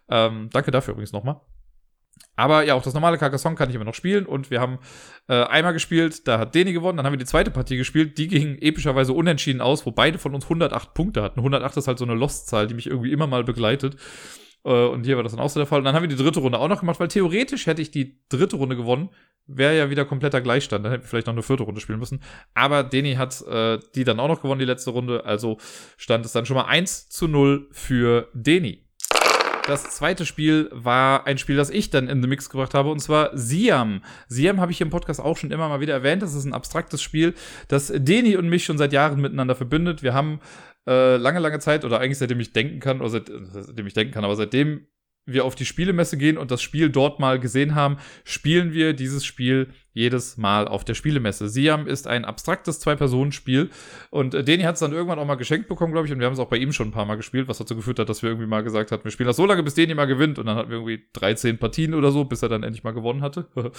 Ähm, danke dafür übrigens nochmal. Aber ja, auch das normale Carcassonne kann ich immer noch spielen. Und wir haben äh, einmal gespielt, da hat Deni gewonnen. Dann haben wir die zweite Partie gespielt. Die ging epischerweise unentschieden aus, wo beide von uns 108 Punkte hatten. 108 ist halt so eine Lost-Zahl, die mich irgendwie immer mal begleitet. Äh, und hier war das dann auch so der Fall. Und dann haben wir die dritte Runde auch noch gemacht, weil theoretisch hätte ich die dritte Runde gewonnen, wäre ja wieder kompletter Gleichstand. Dann hätten wir vielleicht noch eine vierte Runde spielen müssen. Aber Deni hat äh, die dann auch noch gewonnen, die letzte Runde. Also stand es dann schon mal 1 zu 0 für Deni. Das zweite Spiel war ein Spiel, das ich dann in den Mix gebracht habe, und zwar Siam. Siam habe ich im Podcast auch schon immer mal wieder erwähnt. Das ist ein abstraktes Spiel, das Deni und mich schon seit Jahren miteinander verbindet. Wir haben äh, lange, lange Zeit, oder eigentlich seitdem ich denken kann, oder seit, seitdem ich denken kann, aber seitdem wir auf die Spielemesse gehen und das Spiel dort mal gesehen haben, spielen wir dieses Spiel jedes Mal auf der Spielemesse. Siam ist ein abstraktes Zwei-Personen-Spiel und äh, Deni hat es dann irgendwann auch mal geschenkt bekommen, glaube ich, und wir haben es auch bei ihm schon ein paar Mal gespielt, was dazu geführt hat, dass wir irgendwie mal gesagt haben, wir spielen das so lange, bis Deni mal gewinnt und dann hatten wir irgendwie 13 Partien oder so, bis er dann endlich mal gewonnen hatte.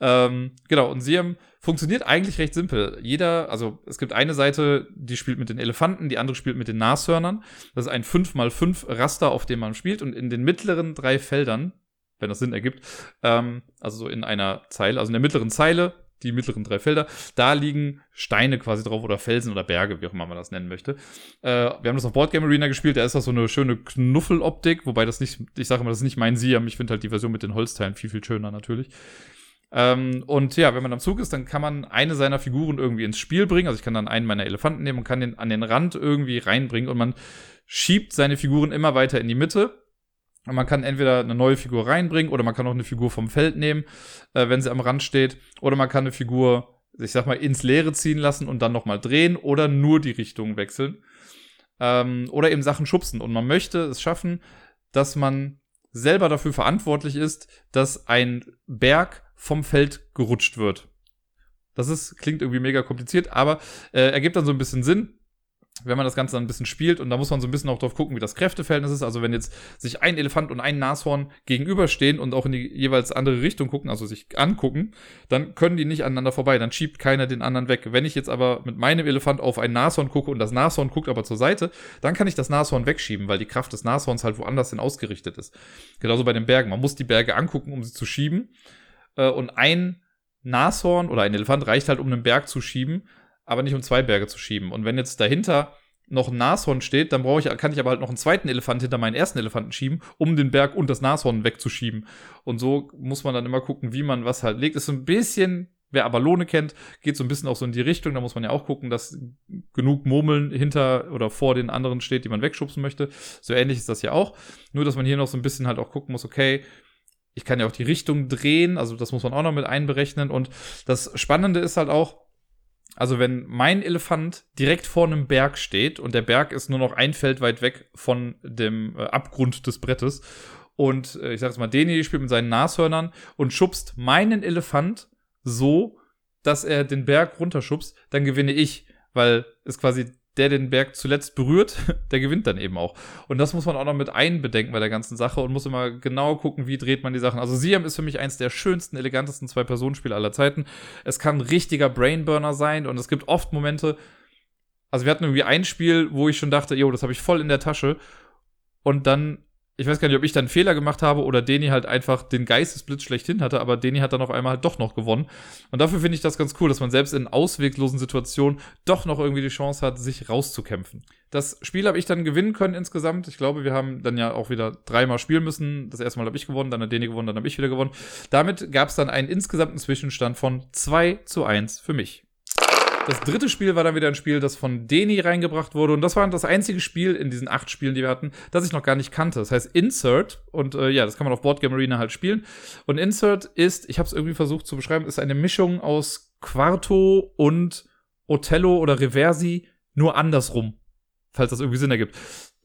ähm, genau, und Siam funktioniert eigentlich recht simpel. Jeder, also es gibt eine Seite, die spielt mit den Elefanten, die andere spielt mit den Nashörnern. Das ist ein 5x5 Raster, auf dem man spielt und in den mittleren drei Feldern wenn das Sinn ergibt. Ähm, also so in einer Zeile, also in der mittleren Zeile, die mittleren drei Felder, da liegen Steine quasi drauf oder Felsen oder Berge, wie auch immer man das nennen möchte. Äh, wir haben das auf Boardgame Arena gespielt, da ist das so eine schöne Knuffeloptik, wobei das nicht, ich sage mal, das ist nicht mein Siam, ich finde halt die Version mit den Holzteilen viel, viel schöner natürlich. Ähm, und ja, wenn man am Zug ist, dann kann man eine seiner Figuren irgendwie ins Spiel bringen. Also ich kann dann einen meiner Elefanten nehmen und kann den an den Rand irgendwie reinbringen und man schiebt seine Figuren immer weiter in die Mitte und man kann entweder eine neue Figur reinbringen oder man kann auch eine Figur vom Feld nehmen, äh, wenn sie am Rand steht. Oder man kann eine Figur, ich sag mal, ins Leere ziehen lassen und dann nochmal drehen oder nur die Richtung wechseln. Ähm, oder eben Sachen schubsen. Und man möchte es schaffen, dass man selber dafür verantwortlich ist, dass ein Berg vom Feld gerutscht wird. Das ist, klingt irgendwie mega kompliziert, aber äh, ergibt dann so ein bisschen Sinn wenn man das Ganze dann ein bisschen spielt und da muss man so ein bisschen auch drauf gucken, wie das Kräfteverhältnis ist. Also wenn jetzt sich ein Elefant und ein Nashorn gegenüberstehen und auch in die jeweils andere Richtung gucken, also sich angucken, dann können die nicht aneinander vorbei. Dann schiebt keiner den anderen weg. Wenn ich jetzt aber mit meinem Elefant auf ein Nashorn gucke und das Nashorn guckt aber zur Seite, dann kann ich das Nashorn wegschieben, weil die Kraft des Nashorns halt woanders hin ausgerichtet ist. Genauso bei den Bergen. Man muss die Berge angucken, um sie zu schieben. Äh, und ein Nashorn oder ein Elefant reicht halt, um einen Berg zu schieben aber nicht um zwei Berge zu schieben. Und wenn jetzt dahinter noch ein Nashorn steht, dann brauche ich, kann ich aber halt noch einen zweiten Elefant hinter meinen ersten Elefanten schieben, um den Berg und das Nashorn wegzuschieben. Und so muss man dann immer gucken, wie man was halt legt. Ist so ein bisschen, wer Abalone kennt, geht so ein bisschen auch so in die Richtung. Da muss man ja auch gucken, dass genug Murmeln hinter oder vor den anderen steht, die man wegschubsen möchte. So ähnlich ist das ja auch. Nur, dass man hier noch so ein bisschen halt auch gucken muss, okay, ich kann ja auch die Richtung drehen, also das muss man auch noch mit einberechnen. Und das Spannende ist halt auch, also wenn mein Elefant direkt vor einem Berg steht und der Berg ist nur noch ein Feld weit weg von dem äh, Abgrund des Brettes und äh, ich sag jetzt mal, Deni spielt mit seinen Nashörnern und schubst meinen Elefant so, dass er den Berg runterschubst, dann gewinne ich, weil es quasi der den Berg zuletzt berührt, der gewinnt dann eben auch. Und das muss man auch noch mit einbedenken bei der ganzen Sache und muss immer genau gucken, wie dreht man die Sachen. Also Siam ist für mich eins der schönsten, elegantesten Zwei-Personen-Spiele aller Zeiten. Es kann ein richtiger Brainburner sein und es gibt oft Momente, also wir hatten irgendwie ein Spiel, wo ich schon dachte, jo, das habe ich voll in der Tasche. Und dann ich weiß gar nicht, ob ich dann einen Fehler gemacht habe oder Deni halt einfach den Geistesblitz schlechthin hatte, aber Deni hat dann auf einmal halt doch noch gewonnen. Und dafür finde ich das ganz cool, dass man selbst in ausweglosen Situationen doch noch irgendwie die Chance hat, sich rauszukämpfen. Das Spiel habe ich dann gewinnen können insgesamt. Ich glaube, wir haben dann ja auch wieder dreimal spielen müssen. Das erste Mal habe ich gewonnen, dann hat Deni gewonnen, dann habe ich wieder gewonnen. Damit gab es dann einen insgesamten Zwischenstand von 2 zu 1 für mich. Das dritte Spiel war dann wieder ein Spiel, das von Deni reingebracht wurde. Und das war das einzige Spiel in diesen acht Spielen, die wir hatten, das ich noch gar nicht kannte. Das heißt Insert. Und äh, ja, das kann man auf Boardgame Arena halt spielen. Und Insert ist, ich habe es irgendwie versucht zu beschreiben, ist eine Mischung aus Quarto und Othello oder Reversi, nur andersrum. Falls das irgendwie Sinn ergibt.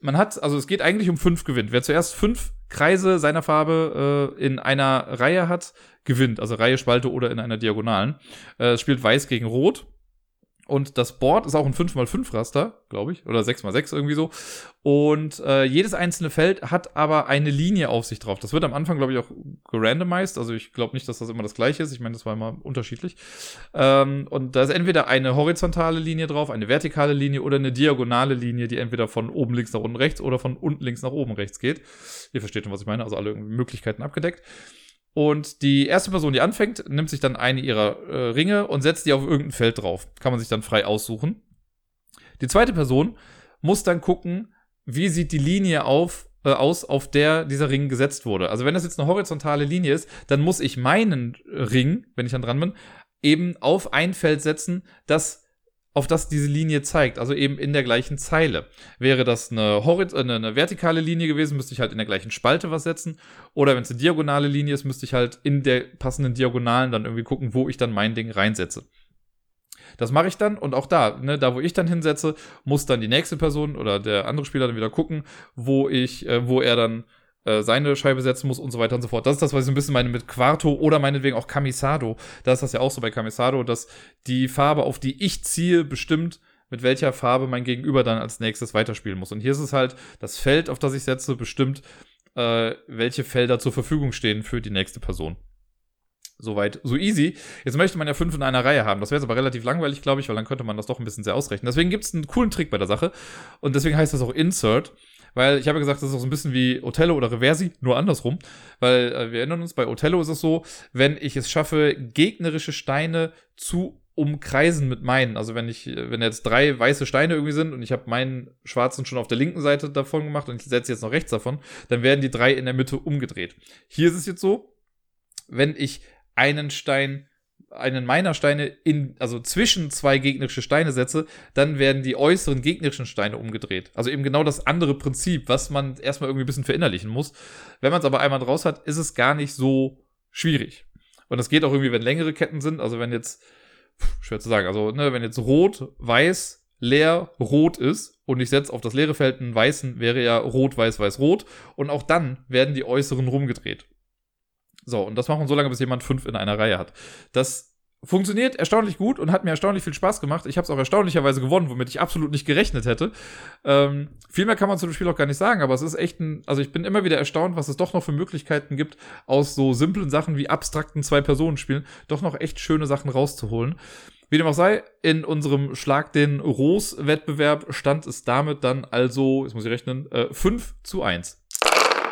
Man hat, also es geht eigentlich um fünf Gewinn. Wer zuerst fünf Kreise seiner Farbe äh, in einer Reihe hat, gewinnt. Also Reihe, Spalte oder in einer Diagonalen. Äh, es spielt Weiß gegen Rot. Und das Board ist auch ein 5x5 Raster, glaube ich, oder 6x6 irgendwie so. Und äh, jedes einzelne Feld hat aber eine Linie auf sich drauf. Das wird am Anfang, glaube ich, auch gerandomized. Also ich glaube nicht, dass das immer das gleiche ist. Ich meine, das war immer unterschiedlich. Ähm, und da ist entweder eine horizontale Linie drauf, eine vertikale Linie oder eine diagonale Linie, die entweder von oben links nach unten rechts oder von unten links nach oben rechts geht. Ihr versteht schon, was ich meine. Also alle Möglichkeiten abgedeckt. Und die erste Person, die anfängt, nimmt sich dann eine ihrer äh, Ringe und setzt die auf irgendein Feld drauf. Kann man sich dann frei aussuchen. Die zweite Person muss dann gucken, wie sieht die Linie auf, äh, aus, auf der dieser Ring gesetzt wurde. Also wenn das jetzt eine horizontale Linie ist, dann muss ich meinen Ring, wenn ich dann dran bin, eben auf ein Feld setzen, das auf das diese Linie zeigt, also eben in der gleichen Zeile. Wäre das eine, Horiz eine, eine vertikale Linie gewesen, müsste ich halt in der gleichen Spalte was setzen. Oder wenn es eine diagonale Linie ist, müsste ich halt in der passenden Diagonalen dann irgendwie gucken, wo ich dann mein Ding reinsetze. Das mache ich dann und auch da, ne, da wo ich dann hinsetze, muss dann die nächste Person oder der andere Spieler dann wieder gucken, wo ich, äh, wo er dann äh, seine Scheibe setzen muss und so weiter und so fort. Das ist das, was ich so ein bisschen meine mit Quarto oder meinetwegen auch Camisado. Da ist das ja auch so bei Camisado, dass die Farbe, auf die ich ziehe, bestimmt, mit welcher Farbe mein Gegenüber dann als nächstes weiterspielen muss. Und hier ist es halt, das Feld, auf das ich setze, bestimmt, äh, welche Felder zur Verfügung stehen für die nächste Person. Soweit, so easy. Jetzt möchte man ja fünf in einer Reihe haben. Das wäre jetzt aber relativ langweilig, glaube ich, weil dann könnte man das doch ein bisschen sehr ausrechnen. Deswegen gibt es einen coolen Trick bei der Sache. Und deswegen heißt das auch Insert. Weil ich habe ja gesagt, das ist auch so ein bisschen wie Othello oder Reversi, nur andersrum. Weil äh, wir erinnern uns, bei Othello ist es so, wenn ich es schaffe, gegnerische Steine zu umkreisen mit meinen. Also wenn ich, wenn jetzt drei weiße Steine irgendwie sind und ich habe meinen schwarzen schon auf der linken Seite davon gemacht und ich setze jetzt noch rechts davon, dann werden die drei in der Mitte umgedreht. Hier ist es jetzt so, wenn ich einen Stein einen meiner Steine in, also zwischen zwei gegnerische Steine setze, dann werden die äußeren gegnerischen Steine umgedreht. Also eben genau das andere Prinzip, was man erstmal irgendwie ein bisschen verinnerlichen muss. Wenn man es aber einmal draus hat, ist es gar nicht so schwierig. Und das geht auch irgendwie, wenn längere Ketten sind. Also wenn jetzt, schwer zu sagen, also ne, wenn jetzt rot, weiß, leer, rot ist und ich setze auf das leere Feld einen weißen, wäre ja rot, weiß, weiß, rot. Und auch dann werden die äußeren rumgedreht. So, und das machen so lange, bis jemand fünf in einer Reihe hat. Das funktioniert erstaunlich gut und hat mir erstaunlich viel Spaß gemacht. Ich habe es auch erstaunlicherweise gewonnen, womit ich absolut nicht gerechnet hätte. Ähm, viel mehr kann man zu dem Spiel auch gar nicht sagen, aber es ist echt ein, also ich bin immer wieder erstaunt, was es doch noch für Möglichkeiten gibt, aus so simplen Sachen wie abstrakten Zwei-Personen-Spielen doch noch echt schöne Sachen rauszuholen. Wie dem auch sei, in unserem Schlag den Ros-Wettbewerb stand es damit dann also, jetzt muss ich rechnen, äh, 5 zu 1.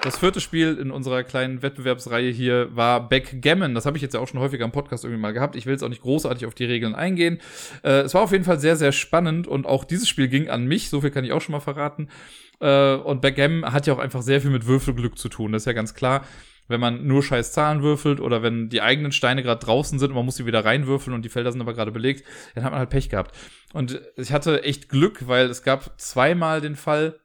Das vierte Spiel in unserer kleinen Wettbewerbsreihe hier war Backgammon. Das habe ich jetzt ja auch schon häufiger im Podcast irgendwie mal gehabt. Ich will jetzt auch nicht großartig auf die Regeln eingehen. Äh, es war auf jeden Fall sehr, sehr spannend und auch dieses Spiel ging an mich. So viel kann ich auch schon mal verraten. Äh, und Backgammon hat ja auch einfach sehr viel mit Würfelglück zu tun. Das ist ja ganz klar wenn man nur scheiß Zahlen würfelt oder wenn die eigenen Steine gerade draußen sind und man muss sie wieder reinwürfeln und die Felder sind aber gerade belegt, dann hat man halt Pech gehabt. Und ich hatte echt Glück, weil es gab zweimal den Fall,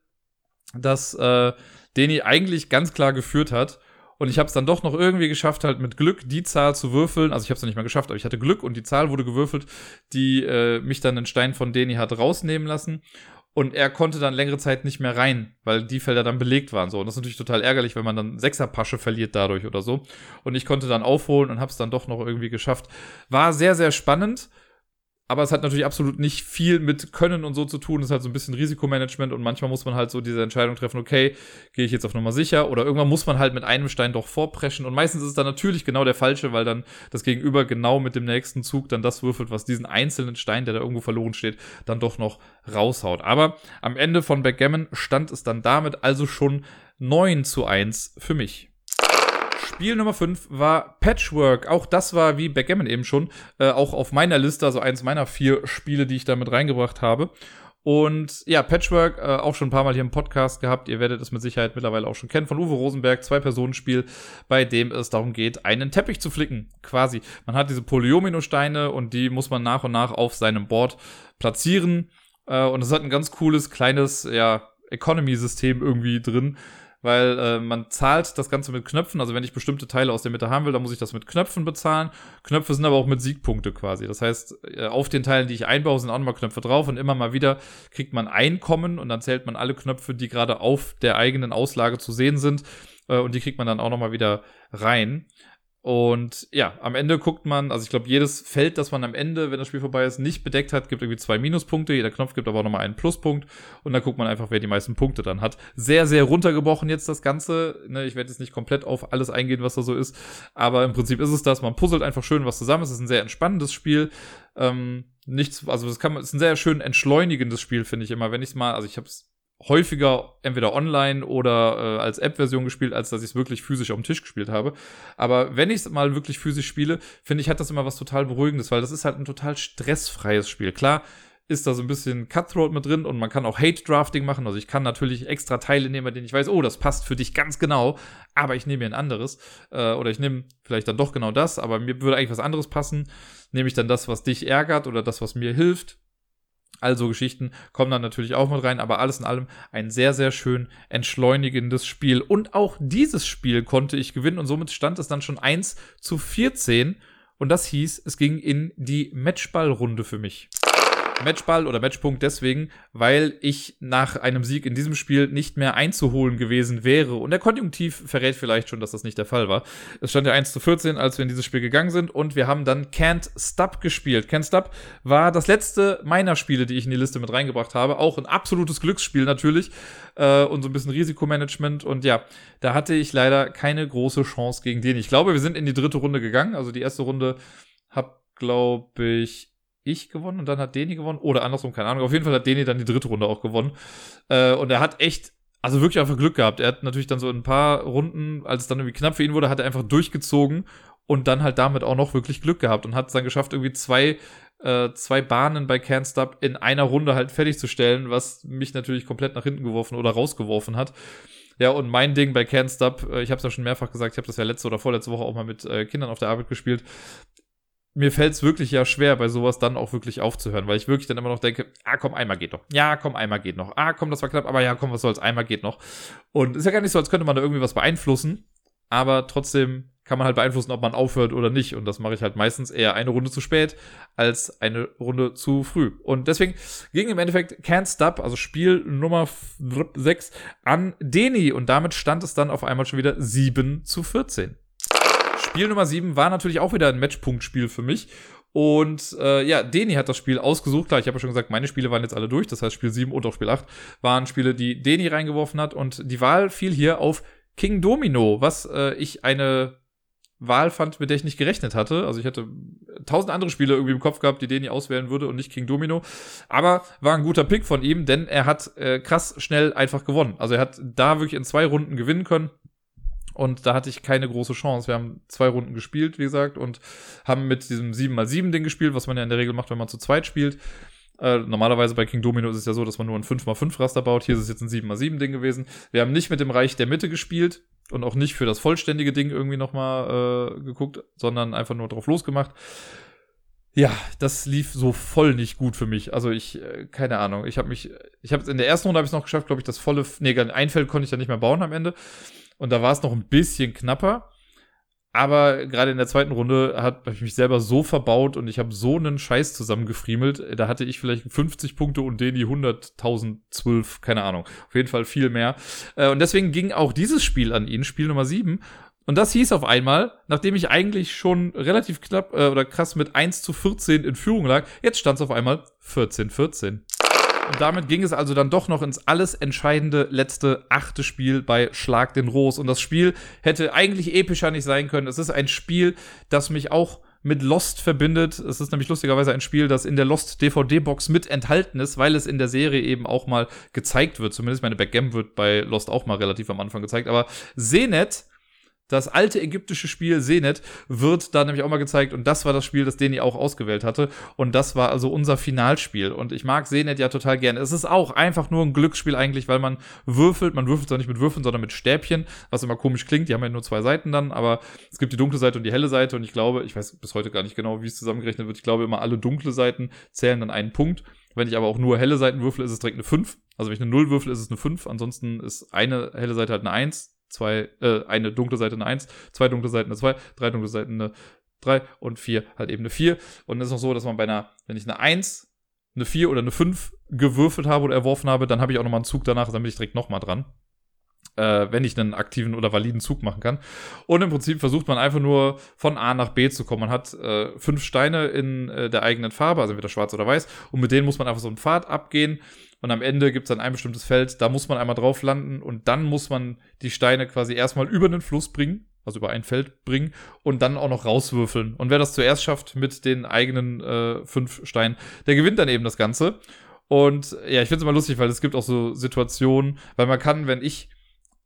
dass äh, Deni eigentlich ganz klar geführt hat. Und ich habe es dann doch noch irgendwie geschafft, halt mit Glück die Zahl zu würfeln. Also ich habe es nicht mal geschafft, aber ich hatte Glück und die Zahl wurde gewürfelt, die äh, mich dann den Stein von Deni hat rausnehmen lassen. Und er konnte dann längere Zeit nicht mehr rein, weil die Felder dann belegt waren. So. Und das ist natürlich total ärgerlich, wenn man dann Sechserpasche verliert dadurch oder so. Und ich konnte dann aufholen und habe es dann doch noch irgendwie geschafft. War sehr, sehr spannend. Aber es hat natürlich absolut nicht viel mit Können und so zu tun. Es ist halt so ein bisschen Risikomanagement und manchmal muss man halt so diese Entscheidung treffen, okay, gehe ich jetzt auf Nummer sicher oder irgendwann muss man halt mit einem Stein doch vorpreschen und meistens ist es dann natürlich genau der falsche, weil dann das Gegenüber genau mit dem nächsten Zug dann das würfelt, was diesen einzelnen Stein, der da irgendwo verloren steht, dann doch noch raushaut. Aber am Ende von Backgammon stand es dann damit also schon 9 zu 1 für mich. Spiel Nummer 5 war Patchwork. Auch das war wie Backgammon eben schon, äh, auch auf meiner Liste, also eins meiner vier Spiele, die ich da mit reingebracht habe. Und ja, Patchwork, äh, auch schon ein paar Mal hier im Podcast gehabt. Ihr werdet es mit Sicherheit mittlerweile auch schon kennen von Uwe Rosenberg, Zwei-Personen-Spiel, bei dem es darum geht, einen Teppich zu flicken, quasi. Man hat diese Polyomino-Steine und die muss man nach und nach auf seinem Board platzieren. Äh, und es hat ein ganz cooles, kleines, ja, Economy-System irgendwie drin weil äh, man zahlt das Ganze mit Knöpfen. Also wenn ich bestimmte Teile aus der Mitte haben will, dann muss ich das mit Knöpfen bezahlen. Knöpfe sind aber auch mit Siegpunkte quasi. Das heißt, äh, auf den Teilen, die ich einbaue, sind auch nochmal Knöpfe drauf und immer mal wieder kriegt man Einkommen und dann zählt man alle Knöpfe, die gerade auf der eigenen Auslage zu sehen sind. Äh, und die kriegt man dann auch nochmal wieder rein. Und ja, am Ende guckt man, also ich glaube, jedes Feld, das man am Ende, wenn das Spiel vorbei ist, nicht bedeckt hat, gibt irgendwie zwei Minuspunkte. Jeder Knopf gibt aber auch nochmal einen Pluspunkt. Und dann guckt man einfach, wer die meisten Punkte dann hat. Sehr, sehr runtergebrochen jetzt das Ganze. Ne, ich werde jetzt nicht komplett auf alles eingehen, was da so ist. Aber im Prinzip ist es das. Man puzzelt einfach schön was zusammen. Es ist ein sehr entspannendes Spiel. Ähm, nichts, also das kann es ist ein sehr schön entschleunigendes Spiel, finde ich immer. Wenn ich es mal, also ich habe es häufiger entweder online oder äh, als App-Version gespielt, als dass ich es wirklich physisch auf dem Tisch gespielt habe. Aber wenn ich es mal wirklich physisch spiele, finde ich, hat das immer was total Beruhigendes, weil das ist halt ein total stressfreies Spiel. Klar, ist da so ein bisschen Cutthroat mit drin und man kann auch Hate-Drafting machen. Also ich kann natürlich extra Teile nehmen, bei denen ich weiß, oh, das passt für dich ganz genau, aber ich nehme mir ein anderes. Äh, oder ich nehme vielleicht dann doch genau das, aber mir würde eigentlich was anderes passen. Nehme ich dann das, was dich ärgert oder das, was mir hilft. Also Geschichten kommen dann natürlich auch mit rein, aber alles in allem ein sehr, sehr schön entschleunigendes Spiel. Und auch dieses Spiel konnte ich gewinnen und somit stand es dann schon 1 zu 14. Und das hieß, es ging in die Matchballrunde für mich. Matchball oder Matchpunkt deswegen, weil ich nach einem Sieg in diesem Spiel nicht mehr einzuholen gewesen wäre. Und der Konjunktiv verrät vielleicht schon, dass das nicht der Fall war. Es stand ja 1 zu 14, als wir in dieses Spiel gegangen sind und wir haben dann Can't Stop gespielt. Can't Stop war das letzte meiner Spiele, die ich in die Liste mit reingebracht habe. Auch ein absolutes Glücksspiel natürlich äh, und so ein bisschen Risikomanagement. Und ja, da hatte ich leider keine große Chance gegen den. Ich glaube, wir sind in die dritte Runde gegangen. Also die erste Runde hab, glaube ich, ich gewonnen und dann hat Deni gewonnen. Oder andersrum, keine Ahnung. Auf jeden Fall hat Deni dann die dritte Runde auch gewonnen. Äh, und er hat echt, also wirklich einfach Glück gehabt. Er hat natürlich dann so ein paar Runden, als es dann irgendwie knapp für ihn wurde, hat er einfach durchgezogen und dann halt damit auch noch wirklich Glück gehabt und hat es dann geschafft, irgendwie zwei, äh, zwei Bahnen bei Can't Stop in einer Runde halt fertigzustellen, was mich natürlich komplett nach hinten geworfen oder rausgeworfen hat. Ja, und mein Ding bei Can't Stop, äh, ich habe es ja schon mehrfach gesagt, ich habe das ja letzte oder vorletzte Woche auch mal mit äh, Kindern auf der Arbeit gespielt mir fällt es wirklich ja schwer, bei sowas dann auch wirklich aufzuhören, weil ich wirklich dann immer noch denke, ah komm, einmal geht noch. Ja, komm, einmal geht noch. Ah, komm, das war knapp, aber ja, komm, was soll's, einmal geht noch. Und ist ja gar nicht so, als könnte man da irgendwie was beeinflussen, aber trotzdem kann man halt beeinflussen, ob man aufhört oder nicht. Und das mache ich halt meistens eher eine Runde zu spät als eine Runde zu früh. Und deswegen ging im Endeffekt Can't Stop, also Spiel Nummer 6, an Deni. Und damit stand es dann auf einmal schon wieder 7 zu 14. Spiel Nummer 7 war natürlich auch wieder ein Matchpunktspiel für mich. Und äh, ja, Deni hat das Spiel ausgesucht. Klar, ich habe ja schon gesagt, meine Spiele waren jetzt alle durch. Das heißt, Spiel 7 und auch Spiel 8 waren Spiele, die Deni reingeworfen hat. Und die Wahl fiel hier auf King Domino, was äh, ich eine Wahl fand, mit der ich nicht gerechnet hatte. Also ich hatte tausend andere Spiele irgendwie im Kopf gehabt, die Deni auswählen würde und nicht King Domino. Aber war ein guter Pick von ihm, denn er hat äh, krass schnell einfach gewonnen. Also er hat da wirklich in zwei Runden gewinnen können. Und da hatte ich keine große Chance. Wir haben zwei Runden gespielt, wie gesagt, und haben mit diesem 7x7-Ding gespielt, was man ja in der Regel macht, wenn man zu zweit spielt. Äh, normalerweise bei King Domino ist es ja so, dass man nur ein 5x5-Raster baut. Hier ist es jetzt ein 7x7-Ding gewesen. Wir haben nicht mit dem Reich der Mitte gespielt und auch nicht für das vollständige Ding irgendwie nochmal äh, geguckt, sondern einfach nur drauf losgemacht. Ja, das lief so voll nicht gut für mich. Also ich, äh, keine Ahnung. Ich habe mich, ich habe in der ersten Runde habe ich noch geschafft, glaube ich, das volle, nee, ein Feld konnte ich ja nicht mehr bauen am Ende. Und da war es noch ein bisschen knapper. Aber gerade in der zweiten Runde habe ich mich selber so verbaut und ich habe so einen Scheiß zusammengefriemelt. Da hatte ich vielleicht 50 Punkte und den die 100.012, keine Ahnung. Auf jeden Fall viel mehr. Äh, und deswegen ging auch dieses Spiel an ihn, Spiel Nummer 7. Und das hieß auf einmal, nachdem ich eigentlich schon relativ knapp äh, oder krass mit 1 zu 14 in Führung lag, jetzt stand es auf einmal 14-14. Und damit ging es also dann doch noch ins alles entscheidende letzte achte Spiel bei Schlag den Ros. Und das Spiel hätte eigentlich epischer nicht sein können. Es ist ein Spiel, das mich auch mit Lost verbindet. Es ist nämlich lustigerweise ein Spiel, das in der Lost DVD-Box mit enthalten ist, weil es in der Serie eben auch mal gezeigt wird. Zumindest meine Backgammon wird bei Lost auch mal relativ am Anfang gezeigt. Aber Senet das alte ägyptische Spiel Senet wird da nämlich auch mal gezeigt und das war das Spiel, das Deni auch ausgewählt hatte und das war also unser Finalspiel und ich mag Senet ja total gerne. Es ist auch einfach nur ein Glücksspiel eigentlich, weil man würfelt, man würfelt zwar nicht mit Würfeln, sondern mit Stäbchen, was immer komisch klingt, die haben ja nur zwei Seiten dann, aber es gibt die dunkle Seite und die helle Seite und ich glaube, ich weiß bis heute gar nicht genau, wie es zusammengerechnet wird, ich glaube immer alle dunkle Seiten zählen dann einen Punkt. Wenn ich aber auch nur helle Seiten würfel, ist es direkt eine 5. Also wenn ich eine 0 würfel, ist es eine 5. Ansonsten ist eine helle Seite halt eine 1 zwei, äh, eine dunkle Seite eine 1, zwei dunkle Seiten eine 2, drei dunkle Seiten eine 3 und 4 halt eben eine 4. Und es ist noch so, dass man bei einer, wenn ich eine 1, eine 4 oder eine 5 gewürfelt habe oder erworfen habe, dann habe ich auch nochmal einen Zug danach, dann bin ich direkt nochmal dran. Äh, wenn ich einen aktiven oder validen Zug machen kann. Und im Prinzip versucht man einfach nur von A nach B zu kommen. Man hat äh, fünf Steine in äh, der eigenen Farbe, also entweder schwarz oder weiß, und mit denen muss man einfach so einen Pfad abgehen. Und am Ende gibt es dann ein bestimmtes Feld, da muss man einmal drauf landen und dann muss man die Steine quasi erstmal über den Fluss bringen, also über ein Feld bringen und dann auch noch rauswürfeln. Und wer das zuerst schafft mit den eigenen äh, fünf Steinen, der gewinnt dann eben das Ganze. Und ja, ich finde es immer lustig, weil es gibt auch so Situationen, weil man kann, wenn ich,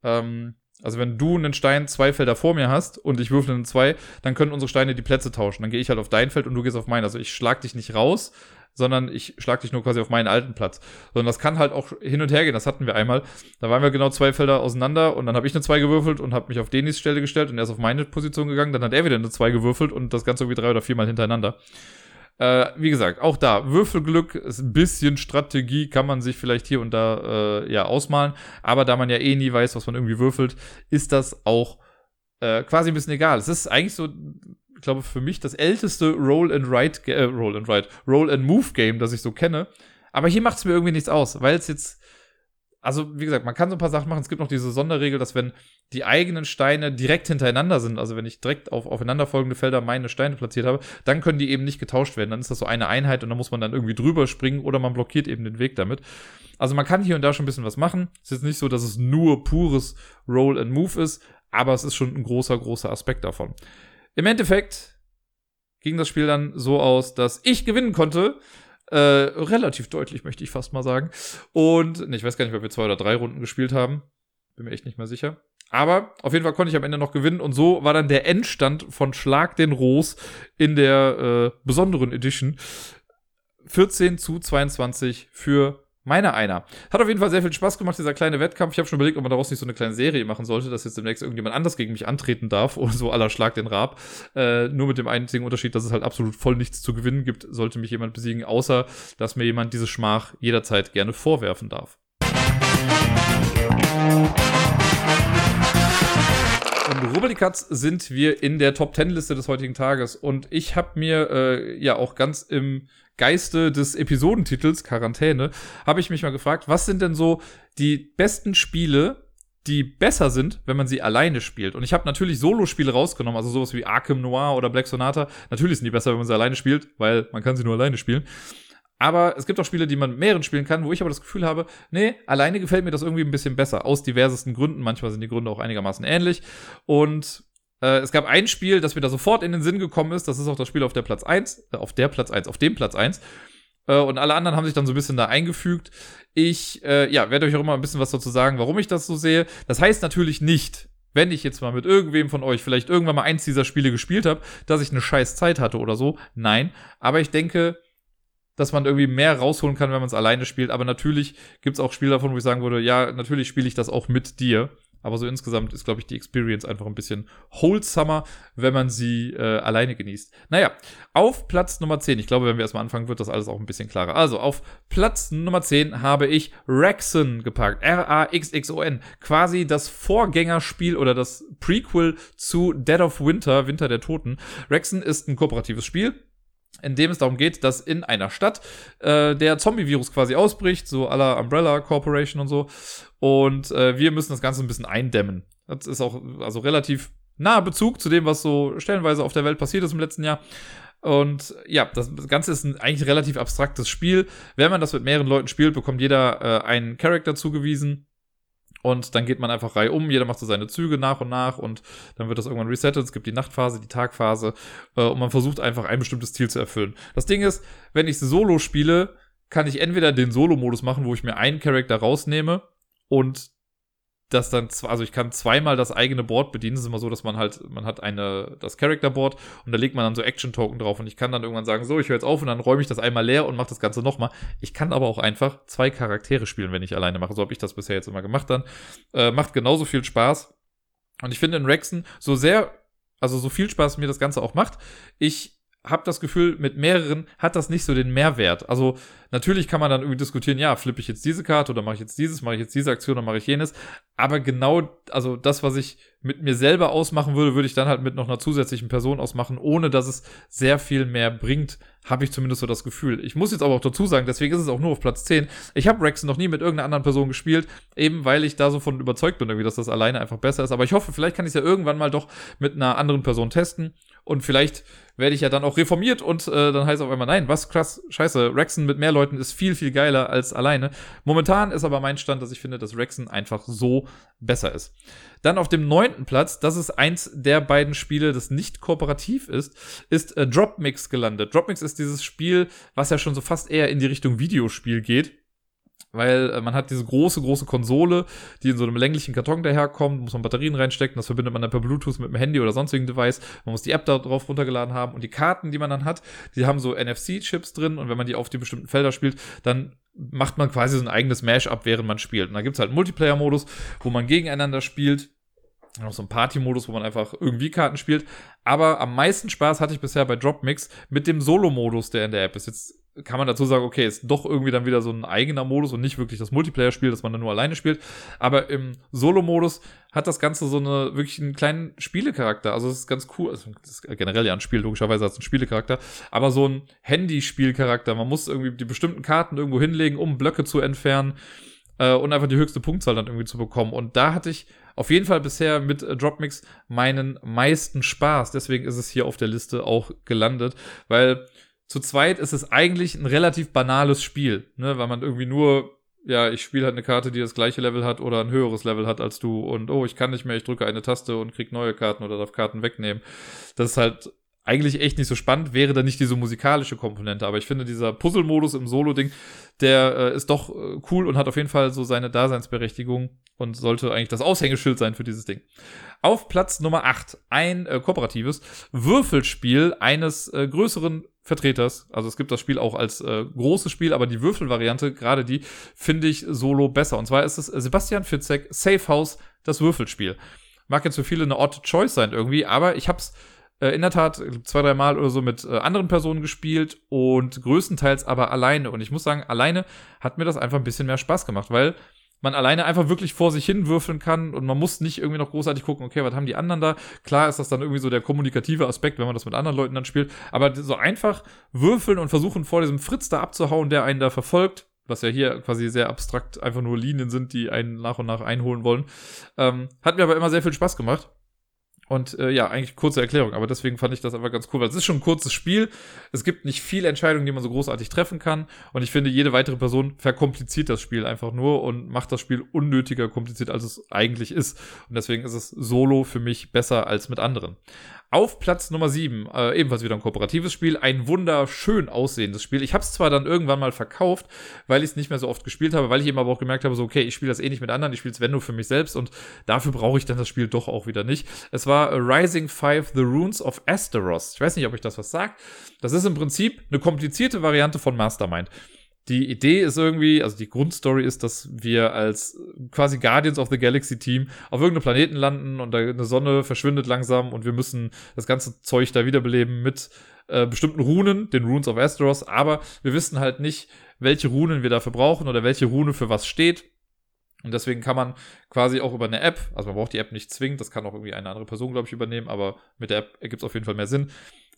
ähm, also wenn du einen Stein zwei Felder vor mir hast und ich würfel einen zwei, dann können unsere Steine die Plätze tauschen. Dann gehe ich halt auf dein Feld und du gehst auf mein. Also ich schlag dich nicht raus, sondern ich schlag dich nur quasi auf meinen alten Platz. Sondern das kann halt auch hin und her gehen. Das hatten wir einmal. Da waren wir genau zwei Felder auseinander und dann habe ich eine 2 gewürfelt und habe mich auf Denis Stelle gestellt und er ist auf meine Position gegangen. Dann hat er wieder eine 2 gewürfelt und das Ganze irgendwie drei oder viermal hintereinander. Äh, wie gesagt, auch da, Würfelglück ist ein bisschen Strategie, kann man sich vielleicht hier und da äh, ja ausmalen. Aber da man ja eh nie weiß, was man irgendwie würfelt, ist das auch äh, quasi ein bisschen egal. Es ist eigentlich so, ich glaube, für mich das älteste Roll and Write, äh, Roll and Write, Roll and Move Game, das ich so kenne. Aber hier macht es mir irgendwie nichts aus, weil es jetzt also wie gesagt, man kann so ein paar Sachen machen. Es gibt noch diese Sonderregel, dass wenn die eigenen Steine direkt hintereinander sind, also wenn ich direkt auf aufeinanderfolgende Felder meine Steine platziert habe, dann können die eben nicht getauscht werden. Dann ist das so eine Einheit und dann muss man dann irgendwie drüber springen oder man blockiert eben den Weg damit. Also man kann hier und da schon ein bisschen was machen. Es ist jetzt nicht so, dass es nur pures Roll and Move ist, aber es ist schon ein großer, großer Aspekt davon. Im Endeffekt ging das Spiel dann so aus, dass ich gewinnen konnte äh, relativ deutlich, möchte ich fast mal sagen. Und ne, ich weiß gar nicht, ob wir zwei oder drei Runden gespielt haben. Bin mir echt nicht mehr sicher. Aber auf jeden Fall konnte ich am Ende noch gewinnen und so war dann der Endstand von Schlag den Ros in der äh, besonderen Edition 14 zu 22 für Meiner einer. Hat auf jeden Fall sehr viel Spaß gemacht, dieser kleine Wettkampf. Ich habe schon überlegt, ob man daraus nicht so eine kleine Serie machen sollte, dass jetzt demnächst irgendjemand anders gegen mich antreten darf oder so aller Schlag den Rab. Äh, nur mit dem einzigen Unterschied, dass es halt absolut voll nichts zu gewinnen gibt, sollte mich jemand besiegen, außer dass mir jemand diese Schmach jederzeit gerne vorwerfen darf. Und Rubbelkatz sind wir in der Top 10 Liste des heutigen Tages. Und ich habe mir äh, ja auch ganz im Geiste des Episodentitels Quarantäne, habe ich mich mal gefragt, was sind denn so die besten Spiele, die besser sind, wenn man sie alleine spielt. Und ich habe natürlich Solo-Spiele rausgenommen, also sowas wie Arkham Noir oder Black Sonata. Natürlich sind die besser, wenn man sie alleine spielt, weil man kann sie nur alleine spielen. Aber es gibt auch Spiele, die man mehreren spielen kann, wo ich aber das Gefühl habe, nee, alleine gefällt mir das irgendwie ein bisschen besser. Aus diversesten Gründen. Manchmal sind die Gründe auch einigermaßen ähnlich. Und äh, es gab ein Spiel, das mir da sofort in den Sinn gekommen ist. Das ist auch das Spiel auf der Platz 1, äh, auf der Platz 1, auf dem Platz 1. Äh, und alle anderen haben sich dann so ein bisschen da eingefügt. Ich, ja, werde euch auch immer ein bisschen was dazu sagen, warum ich das so sehe. Das heißt natürlich nicht, wenn ich jetzt mal mit irgendwem von euch vielleicht irgendwann mal eins dieser Spiele gespielt habe, dass ich eine scheiß Zeit hatte oder so. Nein. Aber ich denke, dass man irgendwie mehr rausholen kann, wenn man es alleine spielt. Aber natürlich gibt es auch Spiele davon, wo ich sagen würde, ja, natürlich spiele ich das auch mit dir. Aber so insgesamt ist, glaube ich, die Experience einfach ein bisschen wholesomer, wenn man sie äh, alleine genießt. Naja, auf Platz Nummer 10, ich glaube, wenn wir erstmal anfangen, wird das alles auch ein bisschen klarer. Also, auf Platz Nummer 10 habe ich Raxon gepackt. R-A-X-X-O-N. Quasi das Vorgängerspiel oder das Prequel zu Dead of Winter, Winter der Toten. Raxon ist ein kooperatives Spiel in dem es darum geht, dass in einer Stadt äh, der Zombie-Virus quasi ausbricht, so aller Umbrella Corporation und so. Und äh, wir müssen das Ganze ein bisschen eindämmen. Das ist auch also relativ naher Bezug zu dem, was so stellenweise auf der Welt passiert ist im letzten Jahr. Und ja, das Ganze ist ein eigentlich relativ abstraktes Spiel. Wenn man das mit mehreren Leuten spielt, bekommt jeder äh, einen Charakter zugewiesen und dann geht man einfach rei um, jeder macht so seine Züge nach und nach und dann wird das irgendwann resettet. Es gibt die Nachtphase, die Tagphase äh, und man versucht einfach ein bestimmtes Ziel zu erfüllen. Das Ding ist, wenn ich Solo spiele, kann ich entweder den Solo-Modus machen, wo ich mir einen Charakter rausnehme und das dann, also ich kann zweimal das eigene Board bedienen. Es ist immer so, dass man halt, man hat eine, das Character Board und da legt man dann so Action-Token drauf und ich kann dann irgendwann sagen, so, ich höre jetzt auf und dann räume ich das einmal leer und mache das Ganze nochmal. Ich kann aber auch einfach zwei Charaktere spielen, wenn ich alleine mache. So habe ich das bisher jetzt immer gemacht dann. Äh, macht genauso viel Spaß. Und ich finde in Rexen so sehr, also so viel Spaß mir das Ganze auch macht, ich habe das Gefühl, mit mehreren hat das nicht so den Mehrwert. Also natürlich kann man dann irgendwie diskutieren, ja, flippe ich jetzt diese Karte oder mache ich jetzt dieses, mache ich jetzt diese Aktion oder mache ich jenes. Aber genau, also das, was ich mit mir selber ausmachen würde, würde ich dann halt mit noch einer zusätzlichen Person ausmachen, ohne dass es sehr viel mehr bringt, habe ich zumindest so das Gefühl. Ich muss jetzt aber auch dazu sagen, deswegen ist es auch nur auf Platz 10. Ich habe Rex noch nie mit irgendeiner anderen Person gespielt, eben weil ich da so von überzeugt bin, irgendwie, dass das alleine einfach besser ist. Aber ich hoffe, vielleicht kann ich es ja irgendwann mal doch mit einer anderen Person testen und vielleicht werde ich ja dann auch reformiert und äh, dann heißt auf einmal, nein, was krass, scheiße, Rexen mit mehr Leuten ist viel, viel geiler als alleine. Momentan ist aber mein Stand, dass ich finde, dass Rexen einfach so besser ist. Dann auf dem neunten Platz, das ist eins der beiden Spiele, das nicht kooperativ ist, ist äh, Dropmix gelandet. Dropmix ist dieses Spiel, was ja schon so fast eher in die Richtung Videospiel geht weil äh, man hat diese große, große Konsole, die in so einem länglichen Karton daherkommt, muss man Batterien reinstecken, das verbindet man dann per Bluetooth mit dem Handy oder sonstigen Device, man muss die App da drauf runtergeladen haben und die Karten, die man dann hat, die haben so NFC-Chips drin und wenn man die auf die bestimmten Felder spielt, dann macht man quasi so ein eigenes Mash-up, während man spielt. Und da gibt's halt einen Multiplayer-Modus, wo man gegeneinander spielt, noch so ein Party-Modus, wo man einfach irgendwie Karten spielt. Aber am meisten Spaß hatte ich bisher bei Dropmix mit dem Solo-Modus, der in der App ist. Jetzt kann man dazu sagen, okay, ist doch irgendwie dann wieder so ein eigener Modus und nicht wirklich das Multiplayer-Spiel, das man dann nur alleine spielt. Aber im Solo-Modus hat das Ganze so eine wirklich einen kleinen Spielecharakter. Also es ist ganz cool. Also das ist generell ja ein Spiel, logischerweise hat es einen Spielecharakter, aber so ein Handy-Spielcharakter. Man muss irgendwie die bestimmten Karten irgendwo hinlegen, um Blöcke zu entfernen äh, und einfach die höchste Punktzahl dann irgendwie zu bekommen. Und da hatte ich auf jeden Fall bisher mit äh, Dropmix meinen meisten Spaß. Deswegen ist es hier auf der Liste auch gelandet, weil zu zweit ist es eigentlich ein relativ banales Spiel, ne, weil man irgendwie nur ja, ich spiele halt eine Karte, die das gleiche Level hat oder ein höheres Level hat als du und oh, ich kann nicht mehr, ich drücke eine Taste und krieg neue Karten oder darf Karten wegnehmen. Das ist halt eigentlich echt nicht so spannend, wäre da nicht diese musikalische Komponente. Aber ich finde, dieser Puzzle-Modus im Solo-Ding, der äh, ist doch äh, cool und hat auf jeden Fall so seine Daseinsberechtigung und sollte eigentlich das Aushängeschild sein für dieses Ding. Auf Platz Nummer 8 ein äh, kooperatives Würfelspiel eines äh, größeren Vertreters. Also es gibt das Spiel auch als äh, großes Spiel, aber die Würfelvariante, gerade die, finde ich solo besser. Und zwar ist es Sebastian Fitzek, Safe House, das Würfelspiel. Mag jetzt für viele eine odd Choice sein irgendwie, aber ich habe es äh, in der Tat zwei, drei Mal oder so mit äh, anderen Personen gespielt und größtenteils aber alleine. Und ich muss sagen, alleine hat mir das einfach ein bisschen mehr Spaß gemacht, weil man alleine einfach wirklich vor sich hin würfeln kann und man muss nicht irgendwie noch großartig gucken, okay, was haben die anderen da? Klar ist das dann irgendwie so der kommunikative Aspekt, wenn man das mit anderen Leuten dann spielt, aber so einfach würfeln und versuchen vor diesem Fritz da abzuhauen, der einen da verfolgt, was ja hier quasi sehr abstrakt einfach nur Linien sind, die einen nach und nach einholen wollen, ähm, hat mir aber immer sehr viel Spaß gemacht. Und äh, ja, eigentlich kurze Erklärung, aber deswegen fand ich das einfach ganz cool, weil es ist schon ein kurzes Spiel. Es gibt nicht viele Entscheidungen, die man so großartig treffen kann. Und ich finde, jede weitere Person verkompliziert das Spiel einfach nur und macht das Spiel unnötiger kompliziert, als es eigentlich ist. Und deswegen ist es solo für mich besser als mit anderen. Auf Platz Nummer 7, äh, ebenfalls wieder ein kooperatives Spiel, ein wunderschön aussehendes Spiel. Ich habe es zwar dann irgendwann mal verkauft, weil ich es nicht mehr so oft gespielt habe, weil ich eben aber auch gemerkt habe, so okay, ich spiele das eh nicht mit anderen, ich spiele es wenn nur für mich selbst und dafür brauche ich dann das Spiel doch auch wieder nicht. Es war Rising 5 The Runes of Asteros. Ich weiß nicht, ob ich das was sagt. Das ist im Prinzip eine komplizierte Variante von Mastermind die Idee ist irgendwie, also die Grundstory ist, dass wir als quasi Guardians of the Galaxy Team auf irgendeinem Planeten landen und da eine Sonne verschwindet langsam und wir müssen das ganze Zeug da wiederbeleben mit äh, bestimmten Runen, den Runes of Asteros, aber wir wissen halt nicht, welche Runen wir dafür brauchen oder welche Rune für was steht. Und deswegen kann man quasi auch über eine App, also man braucht die App nicht zwingend, das kann auch irgendwie eine andere Person, glaube ich, übernehmen, aber mit der App ergibt es auf jeden Fall mehr Sinn,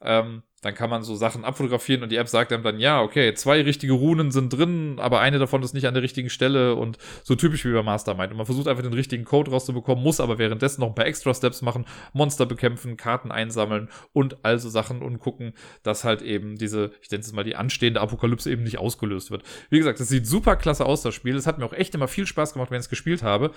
ähm, dann kann man so Sachen abfotografieren und die App sagt einem dann, ja, okay, zwei richtige Runen sind drin, aber eine davon ist nicht an der richtigen Stelle und so typisch wie bei Mastermind. Und man versucht einfach den richtigen Code rauszubekommen, muss aber währenddessen noch ein paar extra Steps machen, Monster bekämpfen, Karten einsammeln und also Sachen und gucken, dass halt eben diese, ich nenne es mal die anstehende Apokalypse eben nicht ausgelöst wird. Wie gesagt, es sieht super klasse aus, das Spiel. Es hat mir auch echt immer viel Spaß gemacht, wenn ich es gespielt habe.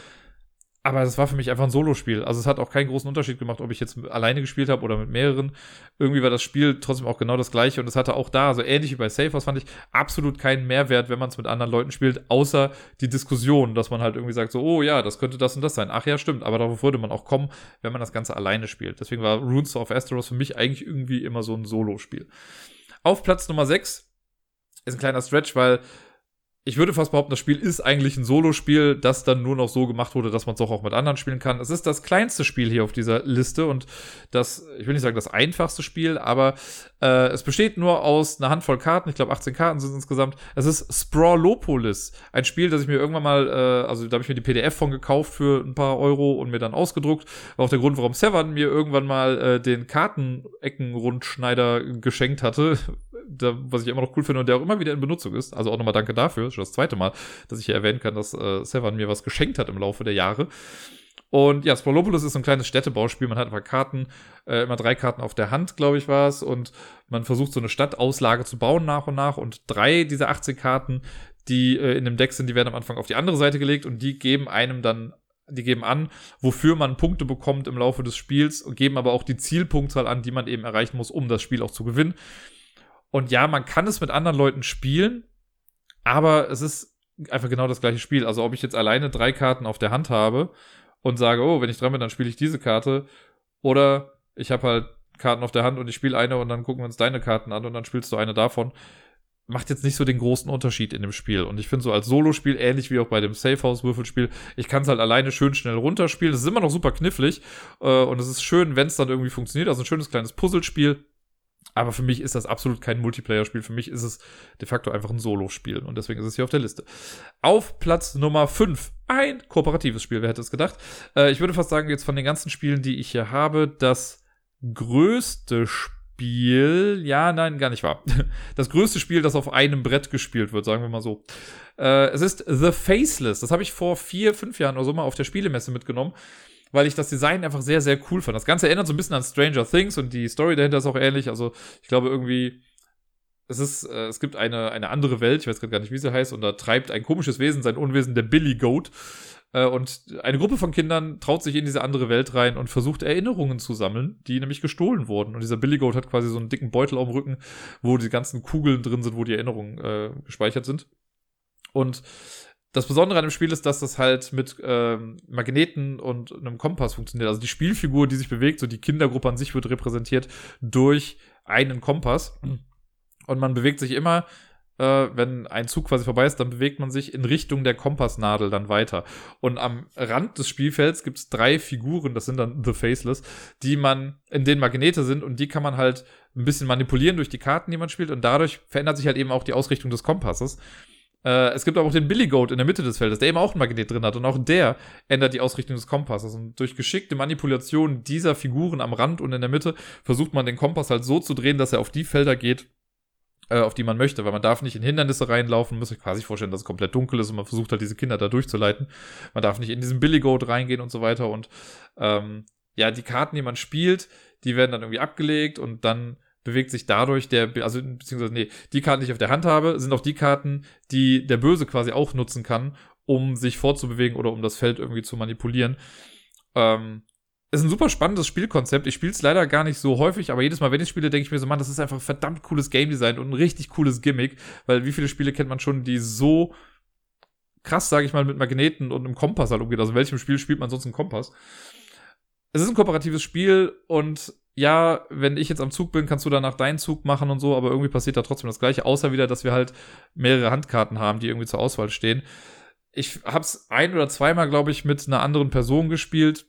Aber das war für mich einfach ein Solospiel. Also es hat auch keinen großen Unterschied gemacht, ob ich jetzt alleine gespielt habe oder mit mehreren. Irgendwie war das Spiel trotzdem auch genau das gleiche und es hatte auch da, so ähnlich wie bei Safe House, fand ich absolut keinen Mehrwert, wenn man es mit anderen Leuten spielt, außer die Diskussion, dass man halt irgendwie sagt, so, oh ja, das könnte das und das sein. Ach ja, stimmt, aber darauf würde man auch kommen, wenn man das Ganze alleine spielt. Deswegen war Runes of Asteros für mich eigentlich irgendwie immer so ein Solo-Spiel. Auf Platz Nummer 6 ist ein kleiner Stretch, weil ich würde fast behaupten, das Spiel ist eigentlich ein Solospiel, das dann nur noch so gemacht wurde, dass man es auch, auch mit anderen spielen kann. Es ist das kleinste Spiel hier auf dieser Liste und das, ich will nicht sagen das einfachste Spiel, aber äh, es besteht nur aus einer Handvoll Karten. Ich glaube, 18 Karten sind es insgesamt. Es ist Sprawlopolis, ein Spiel, das ich mir irgendwann mal, äh, also da habe ich mir die PDF von gekauft für ein paar Euro und mir dann ausgedruckt. War auch der Grund, warum Sevan mir irgendwann mal äh, den Karteneckenrundschneider geschenkt hatte, da, was ich immer noch cool finde und der auch immer wieder in Benutzung ist. Also auch nochmal danke dafür. Schon das zweite Mal, dass ich hier erwähnen kann, dass äh, Sevan mir was geschenkt hat im Laufe der Jahre. Und ja, Sprawlopolis ist ein kleines Städtebauspiel. Man hat einfach Karten, äh, immer drei Karten auf der Hand, glaube ich, war es. Und man versucht so eine Stadtauslage zu bauen nach und nach. Und drei dieser 18 Karten, die äh, in dem Deck sind, die werden am Anfang auf die andere Seite gelegt und die geben einem dann die geben an, wofür man Punkte bekommt im Laufe des Spiels und geben aber auch die Zielpunktzahl an, die man eben erreichen muss, um das Spiel auch zu gewinnen. Und ja, man kann es mit anderen Leuten spielen, aber es ist einfach genau das gleiche Spiel. Also ob ich jetzt alleine drei Karten auf der Hand habe und sage, oh, wenn ich dran bin, dann spiele ich diese Karte. Oder ich habe halt Karten auf der Hand und ich spiele eine und dann gucken wir uns deine Karten an und dann spielst du eine davon. Macht jetzt nicht so den großen Unterschied in dem Spiel. Und ich finde so als Solospiel, ähnlich wie auch bei dem Safehouse-Würfelspiel, ich kann es halt alleine schön schnell runterspielen. Es ist immer noch super knifflig äh, und es ist schön, wenn es dann irgendwie funktioniert. Also ein schönes kleines Puzzlespiel aber für mich ist das absolut kein Multiplayer-Spiel. Für mich ist es de facto einfach ein Solo-Spiel. Und deswegen ist es hier auf der Liste. Auf Platz Nummer 5. Ein kooperatives Spiel. Wer hätte es gedacht? Äh, ich würde fast sagen, jetzt von den ganzen Spielen, die ich hier habe, das größte Spiel. Ja, nein, gar nicht wahr. Das größte Spiel, das auf einem Brett gespielt wird, sagen wir mal so. Äh, es ist The Faceless. Das habe ich vor vier, fünf Jahren oder so mal auf der Spielemesse mitgenommen weil ich das Design einfach sehr, sehr cool fand. Das Ganze erinnert so ein bisschen an Stranger Things und die Story dahinter ist auch ähnlich. Also ich glaube irgendwie, es ist, äh, es gibt eine, eine andere Welt, ich weiß gerade gar nicht, wie sie heißt, und da treibt ein komisches Wesen sein Unwesen, der Billy Goat. Äh, und eine Gruppe von Kindern traut sich in diese andere Welt rein und versucht Erinnerungen zu sammeln, die nämlich gestohlen wurden. Und dieser Billy Goat hat quasi so einen dicken Beutel dem Rücken, wo die ganzen Kugeln drin sind, wo die Erinnerungen äh, gespeichert sind. Und das Besondere an dem Spiel ist, dass das halt mit ähm, Magneten und einem Kompass funktioniert. Also die Spielfigur, die sich bewegt, so die Kindergruppe an sich wird repräsentiert durch einen Kompass. Und man bewegt sich immer, äh, wenn ein Zug quasi vorbei ist, dann bewegt man sich in Richtung der Kompassnadel dann weiter. Und am Rand des Spielfelds gibt es drei Figuren, das sind dann The Faceless, die man, in denen Magnete sind und die kann man halt ein bisschen manipulieren durch die Karten, die man spielt. Und dadurch verändert sich halt eben auch die Ausrichtung des Kompasses. Äh, es gibt aber auch den Billy Goat in der Mitte des Feldes, der eben auch ein Magnet drin hat. Und auch der ändert die Ausrichtung des Kompasses. Und durch geschickte Manipulation dieser Figuren am Rand und in der Mitte versucht man den Kompass halt so zu drehen, dass er auf die Felder geht, äh, auf die man möchte. Weil man darf nicht in Hindernisse reinlaufen, muss ich quasi vorstellen, dass es komplett dunkel ist und man versucht halt diese Kinder da durchzuleiten. Man darf nicht in diesen Billy Goat reingehen und so weiter. Und ähm, ja, die Karten, die man spielt, die werden dann irgendwie abgelegt und dann bewegt sich dadurch der, also beziehungsweise, nee, die Karten, die ich auf der Hand habe, sind auch die Karten, die der Böse quasi auch nutzen kann, um sich fortzubewegen oder um das Feld irgendwie zu manipulieren. Ähm, ist ein super spannendes Spielkonzept. Ich spiele es leider gar nicht so häufig, aber jedes Mal, wenn ich spiele, denke ich mir so, Mann, das ist einfach ein verdammt cooles Game Design und ein richtig cooles Gimmick, weil wie viele Spiele kennt man schon, die so krass, sage ich mal, mit Magneten und einem Kompass halt umgeht. Also in welchem Spiel spielt man sonst einen Kompass? Es ist ein kooperatives Spiel und ja, wenn ich jetzt am Zug bin, kannst du danach deinen Zug machen und so, aber irgendwie passiert da trotzdem das Gleiche, außer wieder, dass wir halt mehrere Handkarten haben, die irgendwie zur Auswahl stehen. Ich hab's ein oder zweimal, glaube ich, mit einer anderen Person gespielt.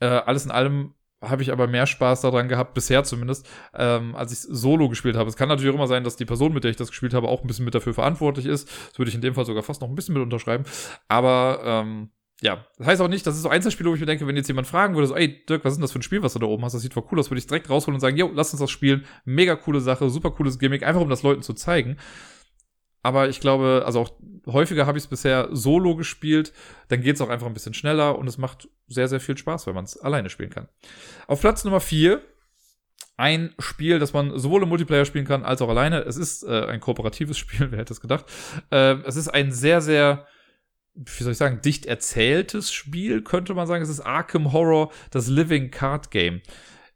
Äh, alles in allem habe ich aber mehr Spaß daran gehabt, bisher zumindest, ähm, als ich solo gespielt habe. Es kann natürlich auch immer sein, dass die Person, mit der ich das gespielt habe, auch ein bisschen mit dafür verantwortlich ist. Das würde ich in dem Fall sogar fast noch ein bisschen mit unterschreiben. Aber ähm, ja, das heißt auch nicht, das ist so Einzelspiel, wo ich mir denke, wenn jetzt jemand fragen würde, so, ey, Dirk, was ist denn das für ein Spiel, was du da oben hast? Das sieht voll cool aus, würde ich direkt rausholen und sagen, yo, lass uns das spielen. Mega coole Sache, super cooles Gimmick, einfach um das Leuten zu zeigen. Aber ich glaube, also auch häufiger habe ich es bisher solo gespielt, dann geht es auch einfach ein bisschen schneller und es macht sehr, sehr viel Spaß, wenn man es alleine spielen kann. Auf Platz Nummer vier ein Spiel, das man sowohl im Multiplayer spielen kann als auch alleine. Es ist äh, ein kooperatives Spiel, wer hätte es gedacht. Äh, es ist ein sehr, sehr wie soll ich sagen, dicht erzähltes Spiel, könnte man sagen. Es ist Arkham Horror, das Living Card Game.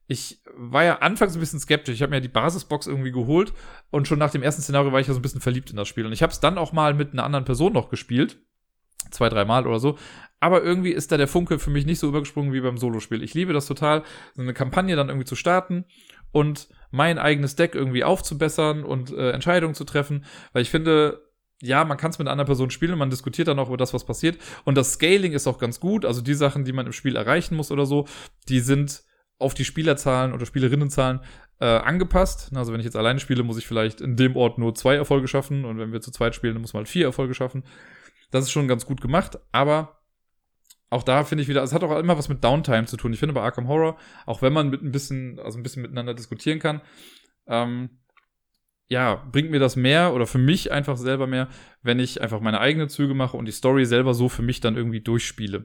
Ich war ja anfangs ein bisschen skeptisch. Ich habe mir die Basisbox irgendwie geholt und schon nach dem ersten Szenario war ich ja so ein bisschen verliebt in das Spiel. Und ich habe es dann auch mal mit einer anderen Person noch gespielt. Zwei, dreimal oder so. Aber irgendwie ist da der Funke für mich nicht so übergesprungen wie beim Solospiel. Ich liebe das total, so eine Kampagne dann irgendwie zu starten und mein eigenes Deck irgendwie aufzubessern und äh, Entscheidungen zu treffen, weil ich finde, ja, man kann es mit einer anderen Person spielen, man diskutiert dann auch über das, was passiert. Und das Scaling ist auch ganz gut. Also die Sachen, die man im Spiel erreichen muss oder so, die sind auf die Spielerzahlen oder Spielerinnenzahlen äh, angepasst. Also wenn ich jetzt alleine spiele, muss ich vielleicht in dem Ort nur zwei Erfolge schaffen. Und wenn wir zu zweit spielen, dann muss man halt vier Erfolge schaffen. Das ist schon ganz gut gemacht. Aber auch da finde ich wieder, es hat auch immer was mit Downtime zu tun. Ich finde bei Arkham Horror, auch wenn man mit ein bisschen, also ein bisschen miteinander diskutieren kann, ähm, ja, bringt mir das mehr oder für mich einfach selber mehr, wenn ich einfach meine eigenen Züge mache und die Story selber so für mich dann irgendwie durchspiele.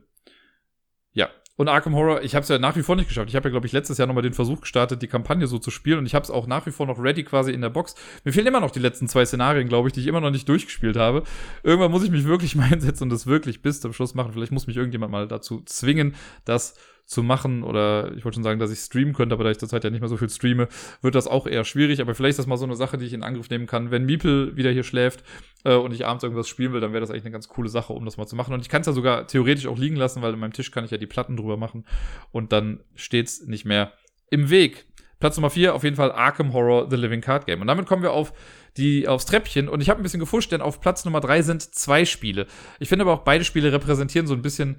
Ja. Und Arkham Horror, ich habe es ja nach wie vor nicht geschafft. Ich habe ja, glaube ich, letztes Jahr nochmal den Versuch gestartet, die Kampagne so zu spielen. Und ich habe es auch nach wie vor noch ready quasi in der Box. Mir fehlen immer noch die letzten zwei Szenarien, glaube ich, die ich immer noch nicht durchgespielt habe. Irgendwann muss ich mich wirklich mal hinsetzen und das wirklich bis zum Schluss machen. Vielleicht muss mich irgendjemand mal dazu zwingen, das zu machen oder ich wollte schon sagen, dass ich streamen könnte, aber da ich zurzeit ja nicht mehr so viel streame, wird das auch eher schwierig. Aber vielleicht ist das mal so eine Sache, die ich in Angriff nehmen kann. Wenn Miepel wieder hier schläft äh, und ich abends irgendwas spielen will, dann wäre das eigentlich eine ganz coole Sache, um das mal zu machen. Und ich kann es ja sogar theoretisch auch liegen lassen, weil in meinem Tisch kann ich ja die Platten drüber machen und dann steht's nicht mehr im Weg. Platz Nummer 4 auf jeden Fall Arkham Horror The Living Card Game. Und damit kommen wir auf die aufs Treppchen und ich habe ein bisschen gefuscht, denn auf Platz Nummer 3 sind zwei Spiele. Ich finde aber auch beide Spiele repräsentieren so ein bisschen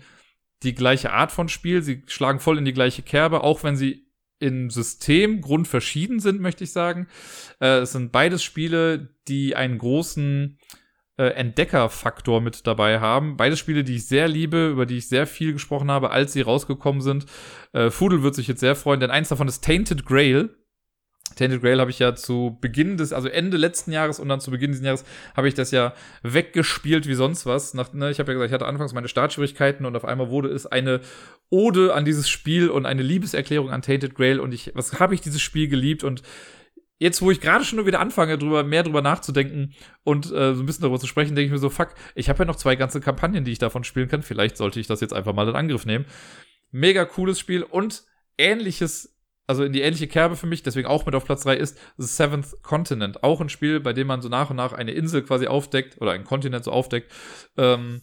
die gleiche Art von Spiel. Sie schlagen voll in die gleiche Kerbe, auch wenn sie im System grundverschieden sind, möchte ich sagen. Äh, es sind beides Spiele, die einen großen äh, Entdeckerfaktor mit dabei haben. Beides Spiele, die ich sehr liebe, über die ich sehr viel gesprochen habe, als sie rausgekommen sind. Äh, Fudel wird sich jetzt sehr freuen, denn eins davon ist Tainted Grail. Tainted Grail habe ich ja zu Beginn des, also Ende letzten Jahres und dann zu Beginn dieses Jahres habe ich das ja weggespielt wie sonst was. Nach, ne, ich habe ja gesagt, ich hatte anfangs meine Startschwierigkeiten und auf einmal wurde es eine Ode an dieses Spiel und eine Liebeserklärung an Tainted Grail und ich, was habe ich dieses Spiel geliebt und jetzt, wo ich gerade schon wieder anfange, drüber, mehr drüber nachzudenken und äh, so ein bisschen darüber zu sprechen, denke ich mir so, fuck, ich habe ja noch zwei ganze Kampagnen, die ich davon spielen kann. Vielleicht sollte ich das jetzt einfach mal in Angriff nehmen. Mega cooles Spiel und ähnliches also in die ähnliche Kerbe für mich, deswegen auch mit auf Platz 3 ist The Seventh Continent. Auch ein Spiel, bei dem man so nach und nach eine Insel quasi aufdeckt oder einen Kontinent so aufdeckt. Ähm,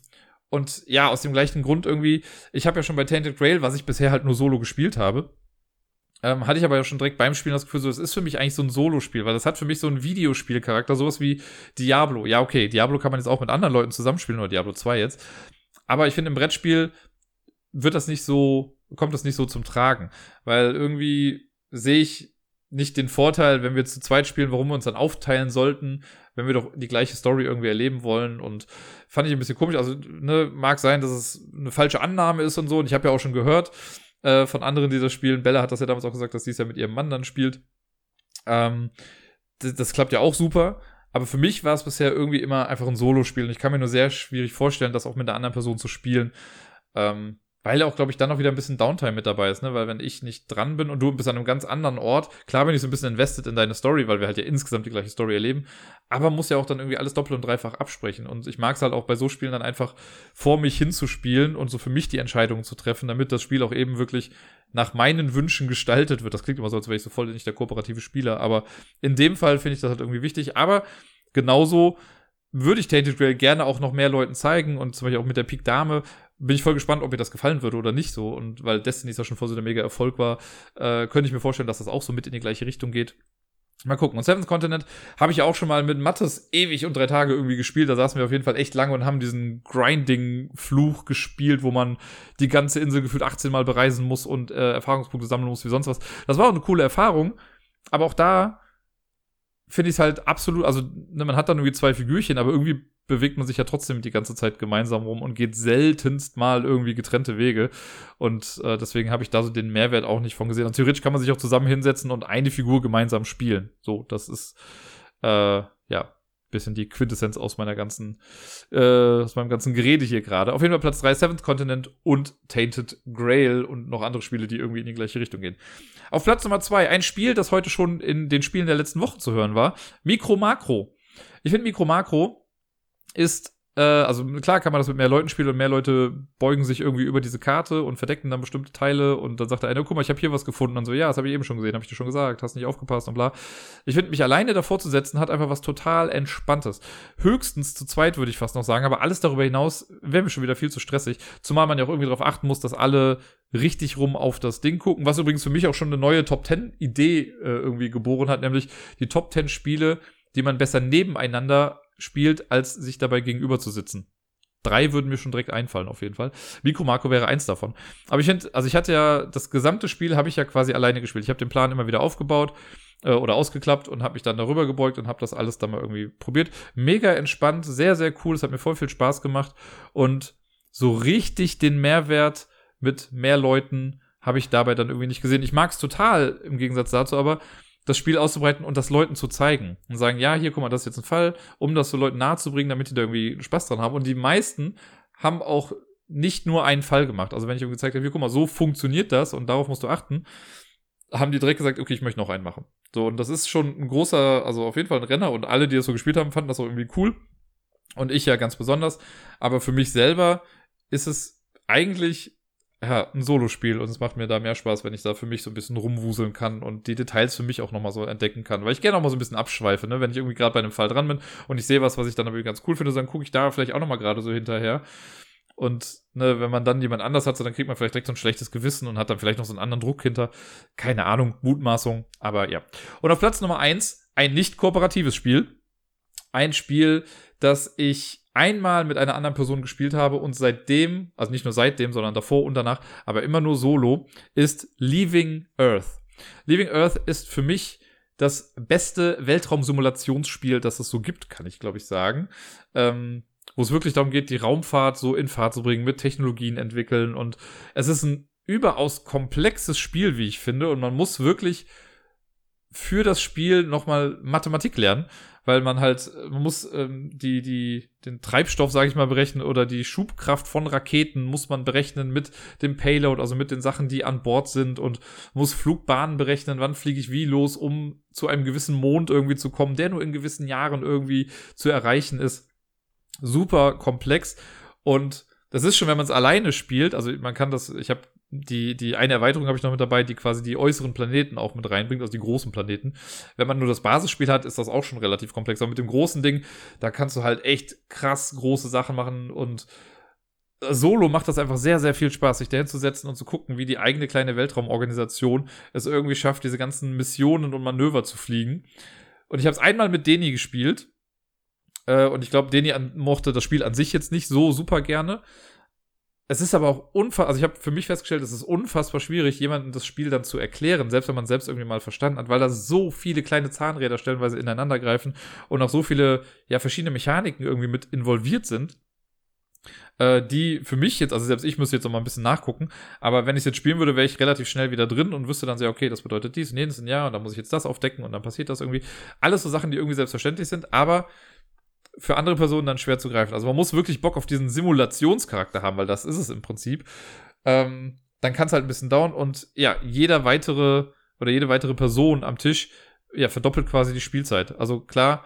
und ja, aus dem gleichen Grund irgendwie, ich habe ja schon bei Tainted Grail, was ich bisher halt nur solo gespielt habe, ähm, hatte ich aber ja schon direkt beim Spielen das Gefühl, so, es ist für mich eigentlich so ein Solo-Spiel, weil das hat für mich so einen Videospielcharakter, sowas wie Diablo. Ja, okay, Diablo kann man jetzt auch mit anderen Leuten zusammenspielen oder Diablo 2 jetzt. Aber ich finde, im Brettspiel wird das nicht so kommt das nicht so zum Tragen. Weil irgendwie sehe ich nicht den Vorteil, wenn wir zu zweit spielen, warum wir uns dann aufteilen sollten, wenn wir doch die gleiche Story irgendwie erleben wollen. Und fand ich ein bisschen komisch. Also, ne, mag sein, dass es eine falsche Annahme ist und so. Und ich habe ja auch schon gehört äh, von anderen, die das spielen. Bella hat das ja damals auch gesagt, dass sie es ja mit ihrem Mann dann spielt. Ähm, das, das klappt ja auch super. Aber für mich war es bisher irgendwie immer einfach ein Solo-Spiel. Und ich kann mir nur sehr schwierig vorstellen, das auch mit einer anderen Person zu spielen. Ähm, weil auch, glaube ich, dann auch wieder ein bisschen Downtime mit dabei ist, ne? Weil wenn ich nicht dran bin und du bist an einem ganz anderen Ort, klar bin ich so ein bisschen invested in deine Story, weil wir halt ja insgesamt die gleiche Story erleben, aber muss ja auch dann irgendwie alles doppelt und dreifach absprechen. Und ich mag es halt auch bei so Spielen dann einfach vor mich hinzuspielen und so für mich die Entscheidungen zu treffen, damit das Spiel auch eben wirklich nach meinen Wünschen gestaltet wird. Das klingt immer so, als wäre ich so voll nicht der kooperative Spieler, aber in dem Fall finde ich das halt irgendwie wichtig. Aber genauso würde ich Tainted Grail gerne auch noch mehr Leuten zeigen und zum Beispiel auch mit der Peak Dame bin ich voll gespannt, ob mir das gefallen würde oder nicht so. Und weil Destiny ja schon vor so der mega Erfolg war, äh, könnte ich mir vorstellen, dass das auch so mit in die gleiche Richtung geht. Mal gucken. Und Seventh Continent habe ich ja auch schon mal mit Mattes ewig und drei Tage irgendwie gespielt. Da saßen wir auf jeden Fall echt lange und haben diesen Grinding-Fluch gespielt, wo man die ganze Insel gefühlt 18 Mal bereisen muss und äh, Erfahrungspunkte sammeln muss, wie sonst was. Das war auch eine coole Erfahrung. Aber auch da finde ich es halt absolut, also ne, man hat dann irgendwie zwei Figürchen, aber irgendwie bewegt man sich ja trotzdem die ganze Zeit gemeinsam rum und geht seltenst mal irgendwie getrennte Wege. Und äh, deswegen habe ich da so den Mehrwert auch nicht von gesehen. Und theoretisch kann man sich auch zusammen hinsetzen und eine Figur gemeinsam spielen. So, das ist äh, ja bisschen die Quintessenz aus meiner ganzen, äh, aus meinem ganzen Gerede hier gerade. Auf jeden Fall Platz 3, Seventh Continent und Tainted Grail und noch andere Spiele, die irgendwie in die gleiche Richtung gehen. Auf Platz Nummer 2, ein Spiel, das heute schon in den Spielen der letzten Woche zu hören war, Micro Macro. Ich finde Micro Macro ist äh, also klar kann man das mit mehr Leuten spielen und mehr Leute beugen sich irgendwie über diese Karte und verdecken dann bestimmte Teile und dann sagt der eine, guck mal, ich habe hier was gefunden und so, ja, das habe ich eben schon gesehen, habe ich dir schon gesagt, hast nicht aufgepasst und bla. Ich finde, mich alleine davor zu setzen, hat einfach was total Entspanntes. Höchstens zu zweit würde ich fast noch sagen, aber alles darüber hinaus wäre mir schon wieder viel zu stressig, zumal man ja auch irgendwie darauf achten muss, dass alle richtig rum auf das Ding gucken, was übrigens für mich auch schon eine neue Top 10 Idee äh, irgendwie geboren hat, nämlich die Top 10 Spiele, die man besser nebeneinander spielt, als sich dabei gegenüber zu sitzen. Drei würden mir schon direkt einfallen, auf jeden Fall. Mikro Marco wäre eins davon. Aber ich finde, also ich hatte ja, das gesamte Spiel habe ich ja quasi alleine gespielt. Ich habe den Plan immer wieder aufgebaut äh, oder ausgeklappt und habe mich dann darüber gebeugt und habe das alles dann mal irgendwie probiert. Mega entspannt, sehr, sehr cool. Es hat mir voll viel Spaß gemacht. Und so richtig den Mehrwert mit mehr Leuten habe ich dabei dann irgendwie nicht gesehen. Ich mag es total im Gegensatz dazu, aber das Spiel auszubreiten und das Leuten zu zeigen. Und sagen, ja, hier, guck mal, das ist jetzt ein Fall, um das so Leuten nahezubringen, damit die da irgendwie Spaß dran haben. Und die meisten haben auch nicht nur einen Fall gemacht. Also wenn ich irgendwie gezeigt habe, hier, guck mal, so funktioniert das und darauf musst du achten, haben die direkt gesagt, okay, ich möchte noch einen machen. So, und das ist schon ein großer, also auf jeden Fall ein Renner und alle, die das so gespielt haben, fanden das auch irgendwie cool. Und ich ja ganz besonders. Aber für mich selber ist es eigentlich ja, ein Solospiel und es macht mir da mehr Spaß, wenn ich da für mich so ein bisschen rumwuseln kann und die Details für mich auch nochmal so entdecken kann. Weil ich gerne auch mal so ein bisschen abschweife, ne? Wenn ich irgendwie gerade bei einem Fall dran bin und ich sehe was, was ich dann aber ganz cool finde, dann gucke ich da vielleicht auch nochmal gerade so hinterher. Und ne, wenn man dann jemand anders hat, so, dann kriegt man vielleicht direkt so ein schlechtes Gewissen und hat dann vielleicht noch so einen anderen Druck hinter. Keine Ahnung, Mutmaßung, aber ja. Und auf Platz Nummer eins ein nicht kooperatives Spiel. Ein Spiel, das ich einmal mit einer anderen Person gespielt habe und seitdem, also nicht nur seitdem, sondern davor und danach, aber immer nur solo, ist Leaving Earth. Leaving Earth ist für mich das beste Weltraumsimulationsspiel, das es so gibt, kann ich glaube ich sagen. Ähm, wo es wirklich darum geht, die Raumfahrt so in Fahrt zu bringen, mit Technologien entwickeln und es ist ein überaus komplexes Spiel, wie ich finde, und man muss wirklich für das Spiel nochmal Mathematik lernen, weil man halt, man muss ähm, die, die, den Treibstoff, sage ich mal, berechnen oder die Schubkraft von Raketen muss man berechnen mit dem Payload, also mit den Sachen, die an Bord sind und muss Flugbahnen berechnen, wann fliege ich wie los, um zu einem gewissen Mond irgendwie zu kommen, der nur in gewissen Jahren irgendwie zu erreichen ist. Super komplex und das ist schon, wenn man es alleine spielt, also man kann das, ich habe die, die eine Erweiterung habe ich noch mit dabei, die quasi die äußeren Planeten auch mit reinbringt, also die großen Planeten. Wenn man nur das Basisspiel hat, ist das auch schon relativ komplex. Aber mit dem großen Ding, da kannst du halt echt krass große Sachen machen und Solo macht das einfach sehr, sehr viel Spaß, sich dahin zu setzen und zu gucken, wie die eigene kleine Weltraumorganisation es irgendwie schafft, diese ganzen Missionen und Manöver zu fliegen. Und ich habe es einmal mit Deni gespielt. Äh, und ich glaube, Deni mochte das Spiel an sich jetzt nicht so super gerne es ist aber auch unfassbar, also ich habe für mich festgestellt, es ist unfassbar schwierig, jemandem das Spiel dann zu erklären, selbst wenn man selbst irgendwie mal verstanden hat, weil da so viele kleine Zahnräder stellenweise ineinander greifen und auch so viele, ja, verschiedene Mechaniken irgendwie mit involviert sind, äh, die für mich jetzt, also selbst ich müsste jetzt noch mal ein bisschen nachgucken, aber wenn ich jetzt spielen würde, wäre ich relativ schnell wieder drin und wüsste dann sehr, okay, das bedeutet dies und jenes und ja, und dann muss ich jetzt das aufdecken und dann passiert das irgendwie. Alles so Sachen, die irgendwie selbstverständlich sind, aber für andere Personen dann schwer zu greifen. Also man muss wirklich Bock auf diesen Simulationscharakter haben, weil das ist es im Prinzip. Ähm, dann kann es halt ein bisschen dauern und ja, jeder weitere oder jede weitere Person am Tisch ja, verdoppelt quasi die Spielzeit. Also klar,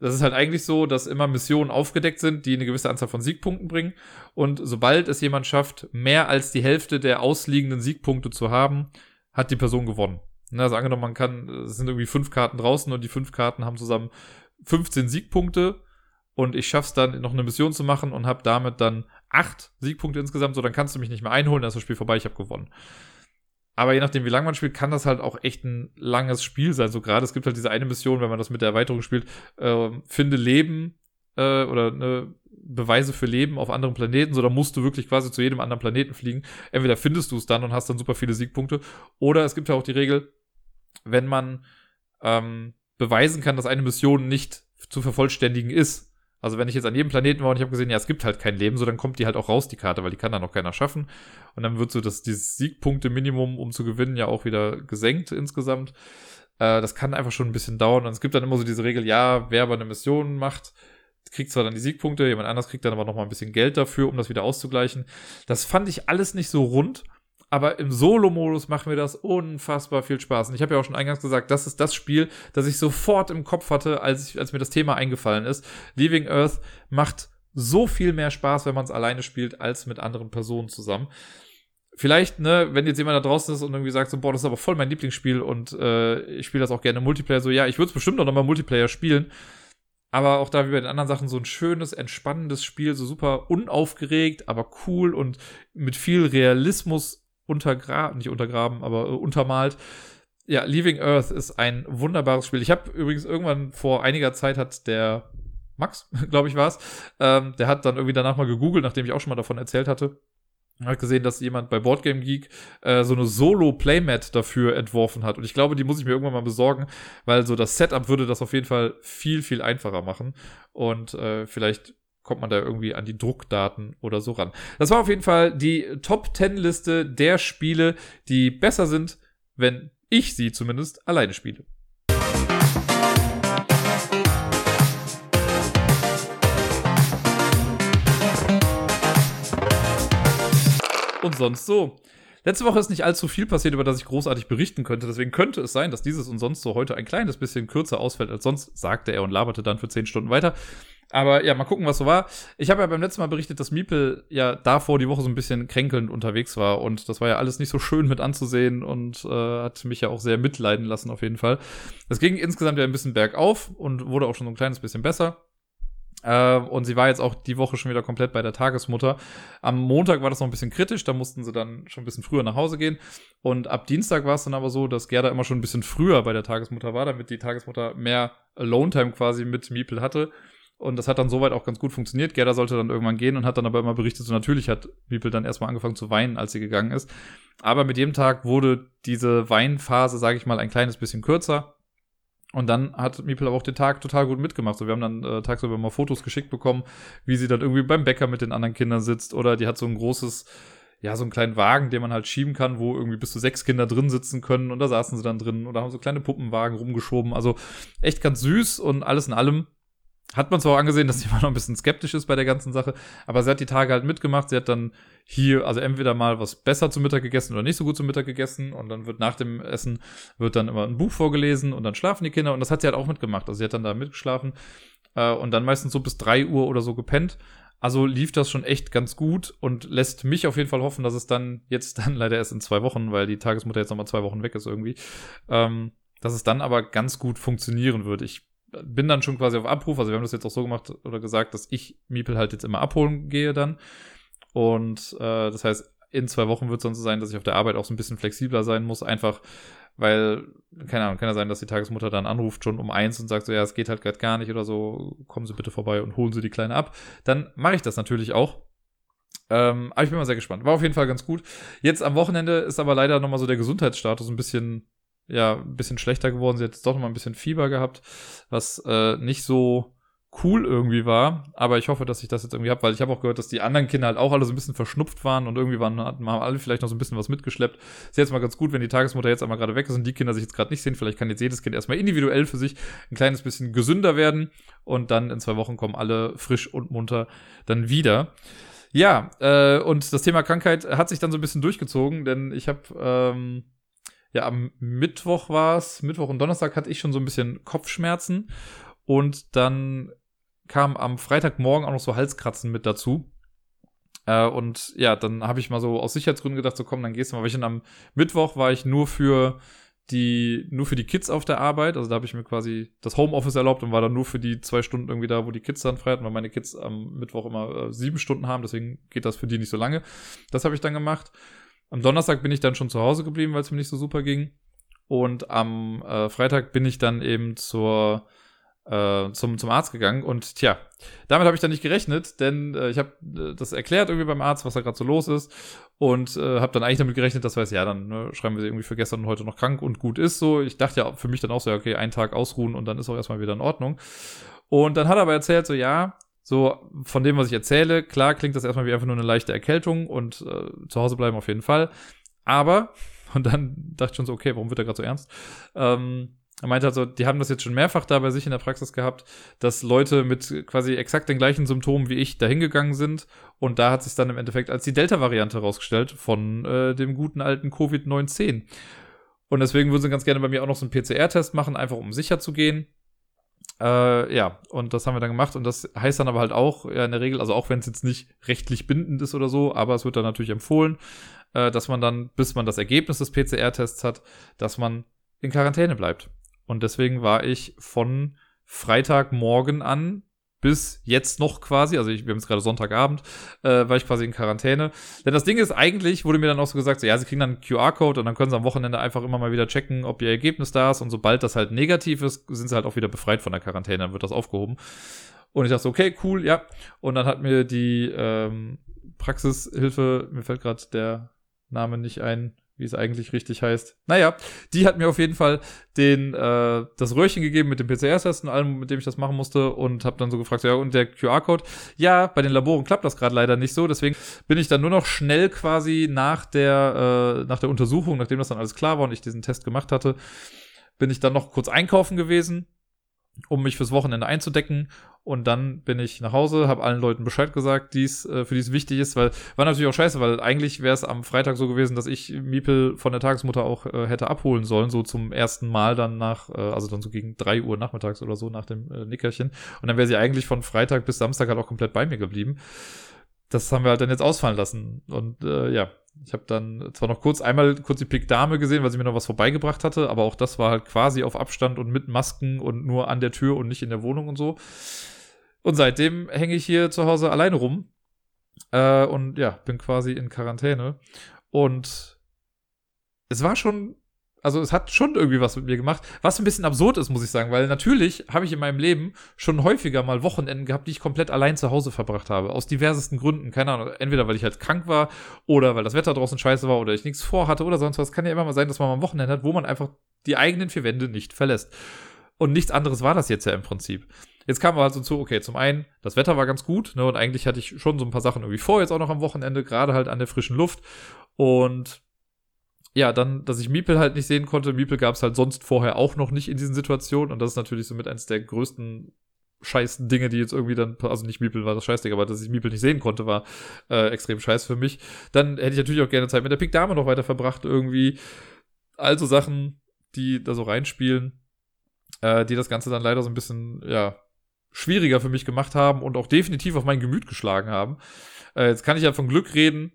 das ist halt eigentlich so, dass immer Missionen aufgedeckt sind, die eine gewisse Anzahl von Siegpunkten bringen. Und sobald es jemand schafft, mehr als die Hälfte der ausliegenden Siegpunkte zu haben, hat die Person gewonnen. Ne, also angenommen, man kann, es sind irgendwie fünf Karten draußen und die fünf Karten haben zusammen 15 Siegpunkte und ich schaff's dann noch eine Mission zu machen und habe damit dann acht Siegpunkte insgesamt, so dann kannst du mich nicht mehr einholen, dann ist das Spiel vorbei, ich habe gewonnen. Aber je nachdem, wie lange man spielt, kann das halt auch echt ein langes Spiel sein. So gerade, es gibt halt diese eine Mission, wenn man das mit der Erweiterung spielt, äh, finde Leben äh, oder ne, Beweise für Leben auf anderen Planeten. So, da musst du wirklich quasi zu jedem anderen Planeten fliegen. Entweder findest du es dann und hast dann super viele Siegpunkte. Oder es gibt ja auch die Regel, wenn man ähm, beweisen kann, dass eine Mission nicht zu vervollständigen ist, also wenn ich jetzt an jedem Planeten war und ich habe gesehen, ja, es gibt halt kein Leben, so dann kommt die halt auch raus, die Karte, weil die kann dann noch keiner schaffen. Und dann wird so das, dieses Siegpunkte-Minimum, um zu gewinnen, ja auch wieder gesenkt insgesamt. Äh, das kann einfach schon ein bisschen dauern. Und es gibt dann immer so diese Regel, ja, wer aber eine Mission macht, kriegt zwar dann die Siegpunkte, jemand anders kriegt dann aber noch mal ein bisschen Geld dafür, um das wieder auszugleichen. Das fand ich alles nicht so rund aber im Solo-Modus macht mir das unfassbar viel Spaß. Und ich habe ja auch schon eingangs gesagt, das ist das Spiel, das ich sofort im Kopf hatte, als, ich, als mir das Thema eingefallen ist. Leaving Earth macht so viel mehr Spaß, wenn man es alleine spielt, als mit anderen Personen zusammen. Vielleicht, ne, wenn jetzt jemand da draußen ist und irgendwie sagt, so, boah, das ist aber voll mein Lieblingsspiel und äh, ich spiele das auch gerne Multiplayer, so, ja, ich würde es bestimmt auch nochmal Multiplayer spielen. Aber auch da wie bei den anderen Sachen so ein schönes, entspannendes Spiel, so super unaufgeregt, aber cool und mit viel Realismus untergraben, nicht untergraben, aber äh, untermalt. Ja, Leaving Earth ist ein wunderbares Spiel. Ich habe übrigens irgendwann vor einiger Zeit hat der Max, glaube ich, war es, ähm, der hat dann irgendwie danach mal gegoogelt, nachdem ich auch schon mal davon erzählt hatte. Hat gesehen, dass jemand bei Boardgame Geek äh, so eine Solo-Playmat dafür entworfen hat. Und ich glaube, die muss ich mir irgendwann mal besorgen, weil so das Setup würde das auf jeden Fall viel, viel einfacher machen. Und äh, vielleicht kommt man da irgendwie an die Druckdaten oder so ran. Das war auf jeden Fall die Top 10 Liste der Spiele, die besser sind, wenn ich sie zumindest alleine spiele. Und sonst so. Letzte Woche ist nicht allzu viel passiert, über das ich großartig berichten könnte. Deswegen könnte es sein, dass dieses und sonst so heute ein kleines bisschen kürzer ausfällt als sonst, sagte er und laberte dann für 10 Stunden weiter. Aber ja, mal gucken, was so war. Ich habe ja beim letzten Mal berichtet, dass Miepel ja davor die Woche so ein bisschen kränkelnd unterwegs war und das war ja alles nicht so schön mit anzusehen und äh, hat mich ja auch sehr mitleiden lassen auf jeden Fall. Das ging insgesamt ja ein bisschen bergauf und wurde auch schon so ein kleines bisschen besser. Äh, und sie war jetzt auch die Woche schon wieder komplett bei der Tagesmutter. Am Montag war das noch ein bisschen kritisch, da mussten sie dann schon ein bisschen früher nach Hause gehen. Und ab Dienstag war es dann aber so, dass Gerda immer schon ein bisschen früher bei der Tagesmutter war, damit die Tagesmutter mehr Alone-Time quasi mit Miepel hatte. Und das hat dann soweit auch ganz gut funktioniert. Gerda sollte dann irgendwann gehen und hat dann aber immer berichtet, so natürlich hat Miepel dann erstmal angefangen zu weinen, als sie gegangen ist. Aber mit jedem Tag wurde diese Weinphase, sage ich mal, ein kleines bisschen kürzer. Und dann hat Miepel aber auch den Tag total gut mitgemacht. So, wir haben dann äh, tagsüber mal Fotos geschickt bekommen, wie sie dann irgendwie beim Bäcker mit den anderen Kindern sitzt. Oder die hat so ein großes, ja, so einen kleinen Wagen, den man halt schieben kann, wo irgendwie bis zu sechs Kinder drin sitzen können. Und da saßen sie dann drin oder haben so kleine Puppenwagen rumgeschoben. Also echt ganz süß und alles in allem hat man zwar auch angesehen, dass sie immer noch ein bisschen skeptisch ist bei der ganzen Sache, aber sie hat die Tage halt mitgemacht. Sie hat dann hier, also entweder mal was besser zum Mittag gegessen oder nicht so gut zum Mittag gegessen und dann wird nach dem Essen, wird dann immer ein Buch vorgelesen und dann schlafen die Kinder und das hat sie halt auch mitgemacht. Also sie hat dann da mitgeschlafen äh, und dann meistens so bis drei Uhr oder so gepennt. Also lief das schon echt ganz gut und lässt mich auf jeden Fall hoffen, dass es dann jetzt dann leider erst in zwei Wochen, weil die Tagesmutter jetzt nochmal zwei Wochen weg ist irgendwie, ähm, dass es dann aber ganz gut funktionieren wird. Ich bin dann schon quasi auf Abruf. Also wir haben das jetzt auch so gemacht oder gesagt, dass ich Miepel halt jetzt immer abholen gehe dann. Und äh, das heißt, in zwei Wochen wird es dann so sein, dass ich auf der Arbeit auch so ein bisschen flexibler sein muss. Einfach, weil, keine Ahnung, kann ja sein, dass die Tagesmutter dann anruft schon um eins und sagt so, ja, es geht halt gerade gar nicht oder so, kommen Sie bitte vorbei und holen Sie die Kleine ab. Dann mache ich das natürlich auch. Ähm, aber ich bin mal sehr gespannt. War auf jeden Fall ganz gut. Jetzt am Wochenende ist aber leider nochmal so der Gesundheitsstatus ein bisschen ja ein bisschen schlechter geworden. Sie hat jetzt doch noch mal ein bisschen Fieber gehabt, was äh, nicht so cool irgendwie war. Aber ich hoffe, dass ich das jetzt irgendwie habe, weil ich habe auch gehört, dass die anderen Kinder halt auch alle so ein bisschen verschnupft waren und irgendwie waren, haben alle vielleicht noch so ein bisschen was mitgeschleppt. Ist jetzt mal ganz gut, wenn die Tagesmutter jetzt einmal gerade weg ist und die Kinder sich jetzt gerade nicht sehen. Vielleicht kann jetzt jedes Kind erstmal individuell für sich ein kleines bisschen gesünder werden und dann in zwei Wochen kommen alle frisch und munter dann wieder. Ja, äh, und das Thema Krankheit hat sich dann so ein bisschen durchgezogen, denn ich habe ähm, ja, am Mittwoch war es, Mittwoch und Donnerstag hatte ich schon so ein bisschen Kopfschmerzen und dann kam am Freitagmorgen auch noch so Halskratzen mit dazu. Äh, und ja, dann habe ich mal so aus Sicherheitsgründen gedacht, so komm, dann gehst du mal. Weil ich dann am Mittwoch war ich nur für die, nur für die Kids auf der Arbeit. Also da habe ich mir quasi das Homeoffice erlaubt und war dann nur für die zwei Stunden irgendwie da, wo die Kids dann frei hatten, weil meine Kids am Mittwoch immer äh, sieben Stunden haben, deswegen geht das für die nicht so lange. Das habe ich dann gemacht. Am Donnerstag bin ich dann schon zu Hause geblieben, weil es mir nicht so super ging. Und am äh, Freitag bin ich dann eben zur, äh, zum, zum Arzt gegangen. Und tja, damit habe ich dann nicht gerechnet, denn äh, ich habe äh, das erklärt irgendwie beim Arzt, was da gerade so los ist. Und äh, habe dann eigentlich damit gerechnet, dass es, ja, dann ne, schreiben wir sie irgendwie für gestern und heute noch krank und gut ist so. Ich dachte ja für mich dann auch so, ja, okay, einen Tag ausruhen und dann ist auch erstmal wieder in Ordnung. Und dann hat er aber erzählt, so, ja, so, von dem, was ich erzähle, klar klingt das erstmal wie einfach nur eine leichte Erkältung und äh, zu Hause bleiben auf jeden Fall. Aber, und dann dachte ich schon so, okay, warum wird er gerade so ernst? Ähm, er meinte also, die haben das jetzt schon mehrfach da bei sich in der Praxis gehabt, dass Leute mit quasi exakt den gleichen Symptomen wie ich dahingegangen sind. Und da hat sich dann im Endeffekt als die Delta-Variante rausgestellt von äh, dem guten alten Covid-19. Und deswegen würden sie ganz gerne bei mir auch noch so einen PCR-Test machen, einfach um sicher zu gehen. Äh, ja, und das haben wir dann gemacht und das heißt dann aber halt auch ja, in der Regel, also auch wenn es jetzt nicht rechtlich bindend ist oder so, aber es wird dann natürlich empfohlen, äh, dass man dann, bis man das Ergebnis des PCR-Tests hat, dass man in Quarantäne bleibt. Und deswegen war ich von Freitagmorgen an bis jetzt noch quasi, also ich, wir haben jetzt gerade Sonntagabend, äh, war ich quasi in Quarantäne. Denn das Ding ist, eigentlich wurde mir dann auch so gesagt, so, ja, sie kriegen dann einen QR-Code und dann können sie am Wochenende einfach immer mal wieder checken, ob ihr Ergebnis da ist und sobald das halt negativ ist, sind sie halt auch wieder befreit von der Quarantäne, dann wird das aufgehoben. Und ich dachte so, okay, cool, ja. Und dann hat mir die ähm, Praxishilfe, mir fällt gerade der Name nicht ein, wie es eigentlich richtig heißt. Naja, die hat mir auf jeden Fall den, äh, das Röhrchen gegeben mit dem PCR-Test und allem, mit dem ich das machen musste und habe dann so gefragt, ja, und der QR-Code? Ja, bei den Laboren klappt das gerade leider nicht so, deswegen bin ich dann nur noch schnell quasi nach der, äh, nach der Untersuchung, nachdem das dann alles klar war und ich diesen Test gemacht hatte, bin ich dann noch kurz einkaufen gewesen um mich fürs Wochenende einzudecken. Und dann bin ich nach Hause, habe allen Leuten Bescheid gesagt, die's, äh, für die es wichtig ist, weil war natürlich auch scheiße, weil eigentlich wäre es am Freitag so gewesen, dass ich Miepel von der Tagesmutter auch äh, hätte abholen sollen, so zum ersten Mal dann nach, äh, also dann so gegen drei Uhr nachmittags oder so nach dem äh, Nickerchen. Und dann wäre sie eigentlich von Freitag bis Samstag halt auch komplett bei mir geblieben. Das haben wir halt dann jetzt ausfallen lassen. Und äh, ja, ich habe dann zwar noch kurz einmal kurz die Pick Dame gesehen, weil sie mir noch was vorbeigebracht hatte, aber auch das war halt quasi auf Abstand und mit Masken und nur an der Tür und nicht in der Wohnung und so. Und seitdem hänge ich hier zu Hause alleine rum. Äh, und ja, bin quasi in Quarantäne. Und es war schon also es hat schon irgendwie was mit mir gemacht, was ein bisschen absurd ist, muss ich sagen, weil natürlich habe ich in meinem Leben schon häufiger mal Wochenenden gehabt, die ich komplett allein zu Hause verbracht habe, aus diversesten Gründen, keine Ahnung, entweder weil ich halt krank war oder weil das Wetter draußen scheiße war oder ich nichts vorhatte oder sonst was, kann ja immer mal sein, dass man mal ein Wochenende hat, wo man einfach die eigenen vier Wände nicht verlässt. Und nichts anderes war das jetzt ja im Prinzip. Jetzt kam also zu, okay, zum einen, das Wetter war ganz gut, ne, und eigentlich hatte ich schon so ein paar Sachen irgendwie vor, jetzt auch noch am Wochenende, gerade halt an der frischen Luft. Und ja, dann, dass ich Miepel halt nicht sehen konnte. Miepel gab es halt sonst vorher auch noch nicht in diesen Situationen. Und das ist natürlich so mit eins der größten scheiß Dinge, die jetzt irgendwie dann, also nicht Miepel war das Scheißding, aber dass ich Miepel nicht sehen konnte, war äh, extrem scheiß für mich. Dann hätte ich natürlich auch gerne Zeit mit der Pik Dame noch weiter verbracht, irgendwie. Also Sachen, die da so reinspielen, äh, die das Ganze dann leider so ein bisschen, ja, schwieriger für mich gemacht haben und auch definitiv auf mein Gemüt geschlagen haben. Äh, jetzt kann ich ja von Glück reden,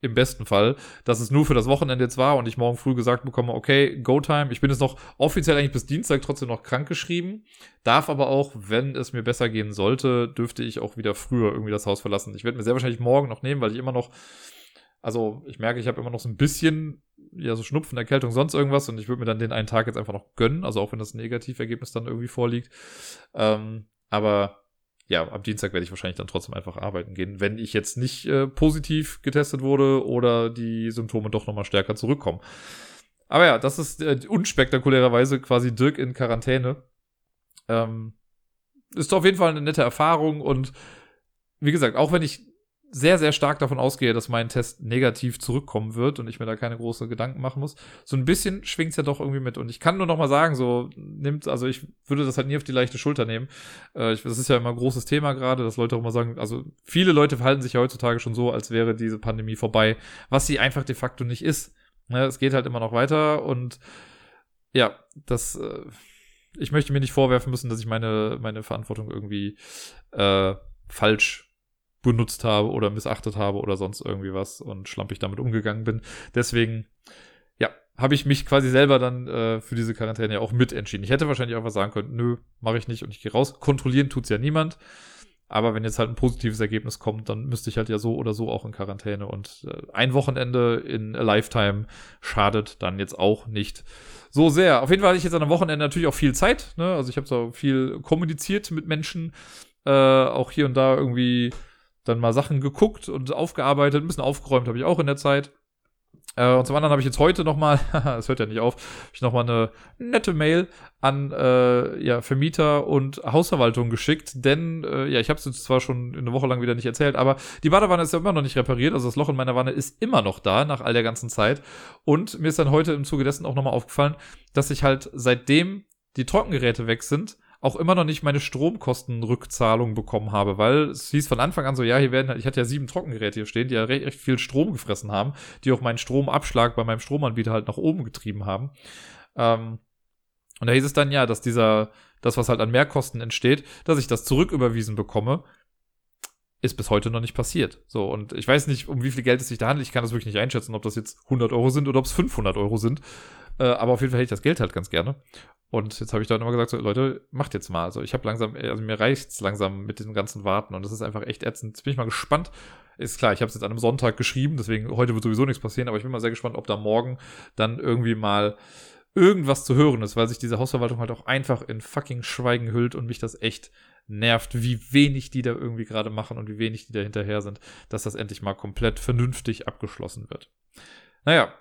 im besten Fall, dass es nur für das Wochenende jetzt war und ich morgen früh gesagt bekomme, okay, Go-Time. Ich bin jetzt noch offiziell eigentlich bis Dienstag trotzdem noch krank geschrieben, darf aber auch, wenn es mir besser gehen sollte, dürfte ich auch wieder früher irgendwie das Haus verlassen. Ich werde mir sehr wahrscheinlich morgen noch nehmen, weil ich immer noch, also ich merke, ich habe immer noch so ein bisschen, ja, so Schnupfen, Erkältung, sonst irgendwas und ich würde mir dann den einen Tag jetzt einfach noch gönnen, also auch wenn das Negativergebnis dann irgendwie vorliegt. Ähm, aber ja, am Dienstag werde ich wahrscheinlich dann trotzdem einfach arbeiten gehen, wenn ich jetzt nicht äh, positiv getestet wurde oder die Symptome doch nochmal stärker zurückkommen. Aber ja, das ist äh, unspektakulärerweise quasi Dirk in Quarantäne. Ähm, ist auf jeden Fall eine nette Erfahrung und wie gesagt, auch wenn ich sehr, sehr stark davon ausgehe, dass mein Test negativ zurückkommen wird und ich mir da keine großen Gedanken machen muss. So ein bisschen schwingt es ja doch irgendwie mit. Und ich kann nur noch mal sagen, so nimmt, also ich würde das halt nie auf die leichte Schulter nehmen. Äh, ich, das ist ja immer ein großes Thema gerade, dass Leute auch immer sagen, also viele Leute verhalten sich ja heutzutage schon so, als wäre diese Pandemie vorbei, was sie einfach de facto nicht ist. Ne, es geht halt immer noch weiter und ja, das, äh, ich möchte mir nicht vorwerfen müssen, dass ich meine, meine Verantwortung irgendwie äh, falsch benutzt habe oder missachtet habe oder sonst irgendwie was und schlampig damit umgegangen bin. Deswegen, ja, habe ich mich quasi selber dann äh, für diese Quarantäne ja auch mitentschieden. Ich hätte wahrscheinlich auch was sagen können, nö, mache ich nicht und ich gehe raus. Kontrollieren tut's ja niemand. Aber wenn jetzt halt ein positives Ergebnis kommt, dann müsste ich halt ja so oder so auch in Quarantäne. Und äh, ein Wochenende in a Lifetime schadet dann jetzt auch nicht so sehr. Auf jeden Fall hatte ich jetzt an einem Wochenende natürlich auch viel Zeit. Ne? Also ich habe so viel kommuniziert mit Menschen. Äh, auch hier und da irgendwie dann mal Sachen geguckt und aufgearbeitet, ein bisschen aufgeräumt habe ich auch in der Zeit. Äh, und zum anderen habe ich jetzt heute nochmal, es hört ja nicht auf, ich nochmal eine nette Mail an äh, ja, Vermieter und Hausverwaltung geschickt, denn äh, ja, ich habe es jetzt zwar schon eine Woche lang wieder nicht erzählt, aber die Badewanne ist ja immer noch nicht repariert, also das Loch in meiner Wanne ist immer noch da nach all der ganzen Zeit. Und mir ist dann heute im Zuge dessen auch nochmal aufgefallen, dass ich halt seitdem die Trockengeräte weg sind, auch immer noch nicht meine Stromkostenrückzahlung bekommen habe, weil es hieß von Anfang an so, ja, hier werden, ich hatte ja sieben Trockengeräte hier stehen, die ja recht, recht viel Strom gefressen haben, die auch meinen Stromabschlag bei meinem Stromanbieter halt nach oben getrieben haben. Ähm, und da hieß es dann ja, dass dieser, das, was halt an Mehrkosten entsteht, dass ich das zurücküberwiesen bekomme. Ist bis heute noch nicht passiert. So, und ich weiß nicht, um wie viel Geld es sich da handelt. Ich kann das wirklich nicht einschätzen, ob das jetzt 100 Euro sind oder ob es 500 Euro sind. Äh, aber auf jeden Fall hätte ich das Geld halt ganz gerne. Und jetzt habe ich dann immer gesagt, so, Leute, macht jetzt mal. Also ich habe langsam, also mir reicht's langsam mit diesem ganzen Warten und das ist einfach echt ätzend. Jetzt bin ich mal gespannt. Ist klar, ich habe es jetzt an einem Sonntag geschrieben, deswegen heute wird sowieso nichts passieren, aber ich bin mal sehr gespannt, ob da morgen dann irgendwie mal irgendwas zu hören ist, weil sich diese Hausverwaltung halt auch einfach in fucking Schweigen hüllt und mich das echt nervt, wie wenig die da irgendwie gerade machen und wie wenig die da hinterher sind, dass das endlich mal komplett vernünftig abgeschlossen wird. Naja,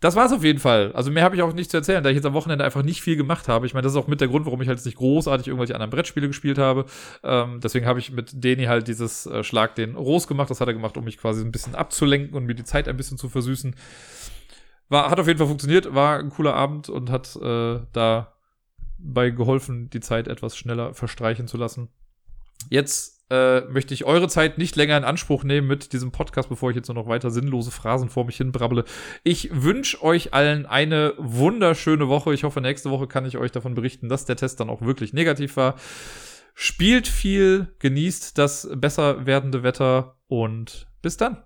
das war's auf jeden Fall. Also mehr habe ich auch nicht zu erzählen, da ich jetzt am Wochenende einfach nicht viel gemacht habe. Ich meine, das ist auch mit der Grund, warum ich halt jetzt nicht großartig irgendwelche anderen Brettspiele gespielt habe. Ähm, deswegen habe ich mit Deni halt dieses äh, Schlag den Ros gemacht. Das hat er gemacht, um mich quasi ein bisschen abzulenken und mir die Zeit ein bisschen zu versüßen. War, hat auf jeden Fall funktioniert, war ein cooler Abend und hat äh, da bei geholfen, die Zeit etwas schneller verstreichen zu lassen. Jetzt äh, möchte ich eure Zeit nicht länger in Anspruch nehmen mit diesem Podcast, bevor ich jetzt nur noch weiter sinnlose Phrasen vor mich hin brabble. Ich wünsche euch allen eine wunderschöne Woche. Ich hoffe, nächste Woche kann ich euch davon berichten, dass der Test dann auch wirklich negativ war. Spielt viel, genießt das besser werdende Wetter und bis dann.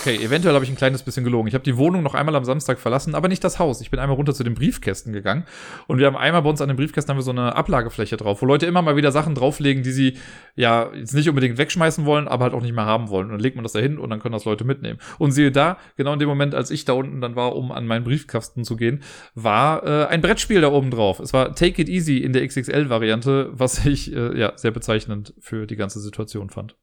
Okay, eventuell habe ich ein kleines bisschen gelogen. Ich habe die Wohnung noch einmal am Samstag verlassen, aber nicht das Haus. Ich bin einmal runter zu den Briefkästen gegangen und wir haben einmal bei uns an den Briefkästen haben wir so eine Ablagefläche drauf, wo Leute immer mal wieder Sachen drauflegen, die sie ja jetzt nicht unbedingt wegschmeißen wollen, aber halt auch nicht mehr haben wollen. Und dann legt man das da hin und dann können das Leute mitnehmen. Und siehe da, genau in dem Moment, als ich da unten dann war, um an meinen Briefkasten zu gehen, war äh, ein Brettspiel da oben drauf. Es war Take It Easy in der XXL-Variante, was ich äh, ja sehr bezeichnend für die ganze Situation fand.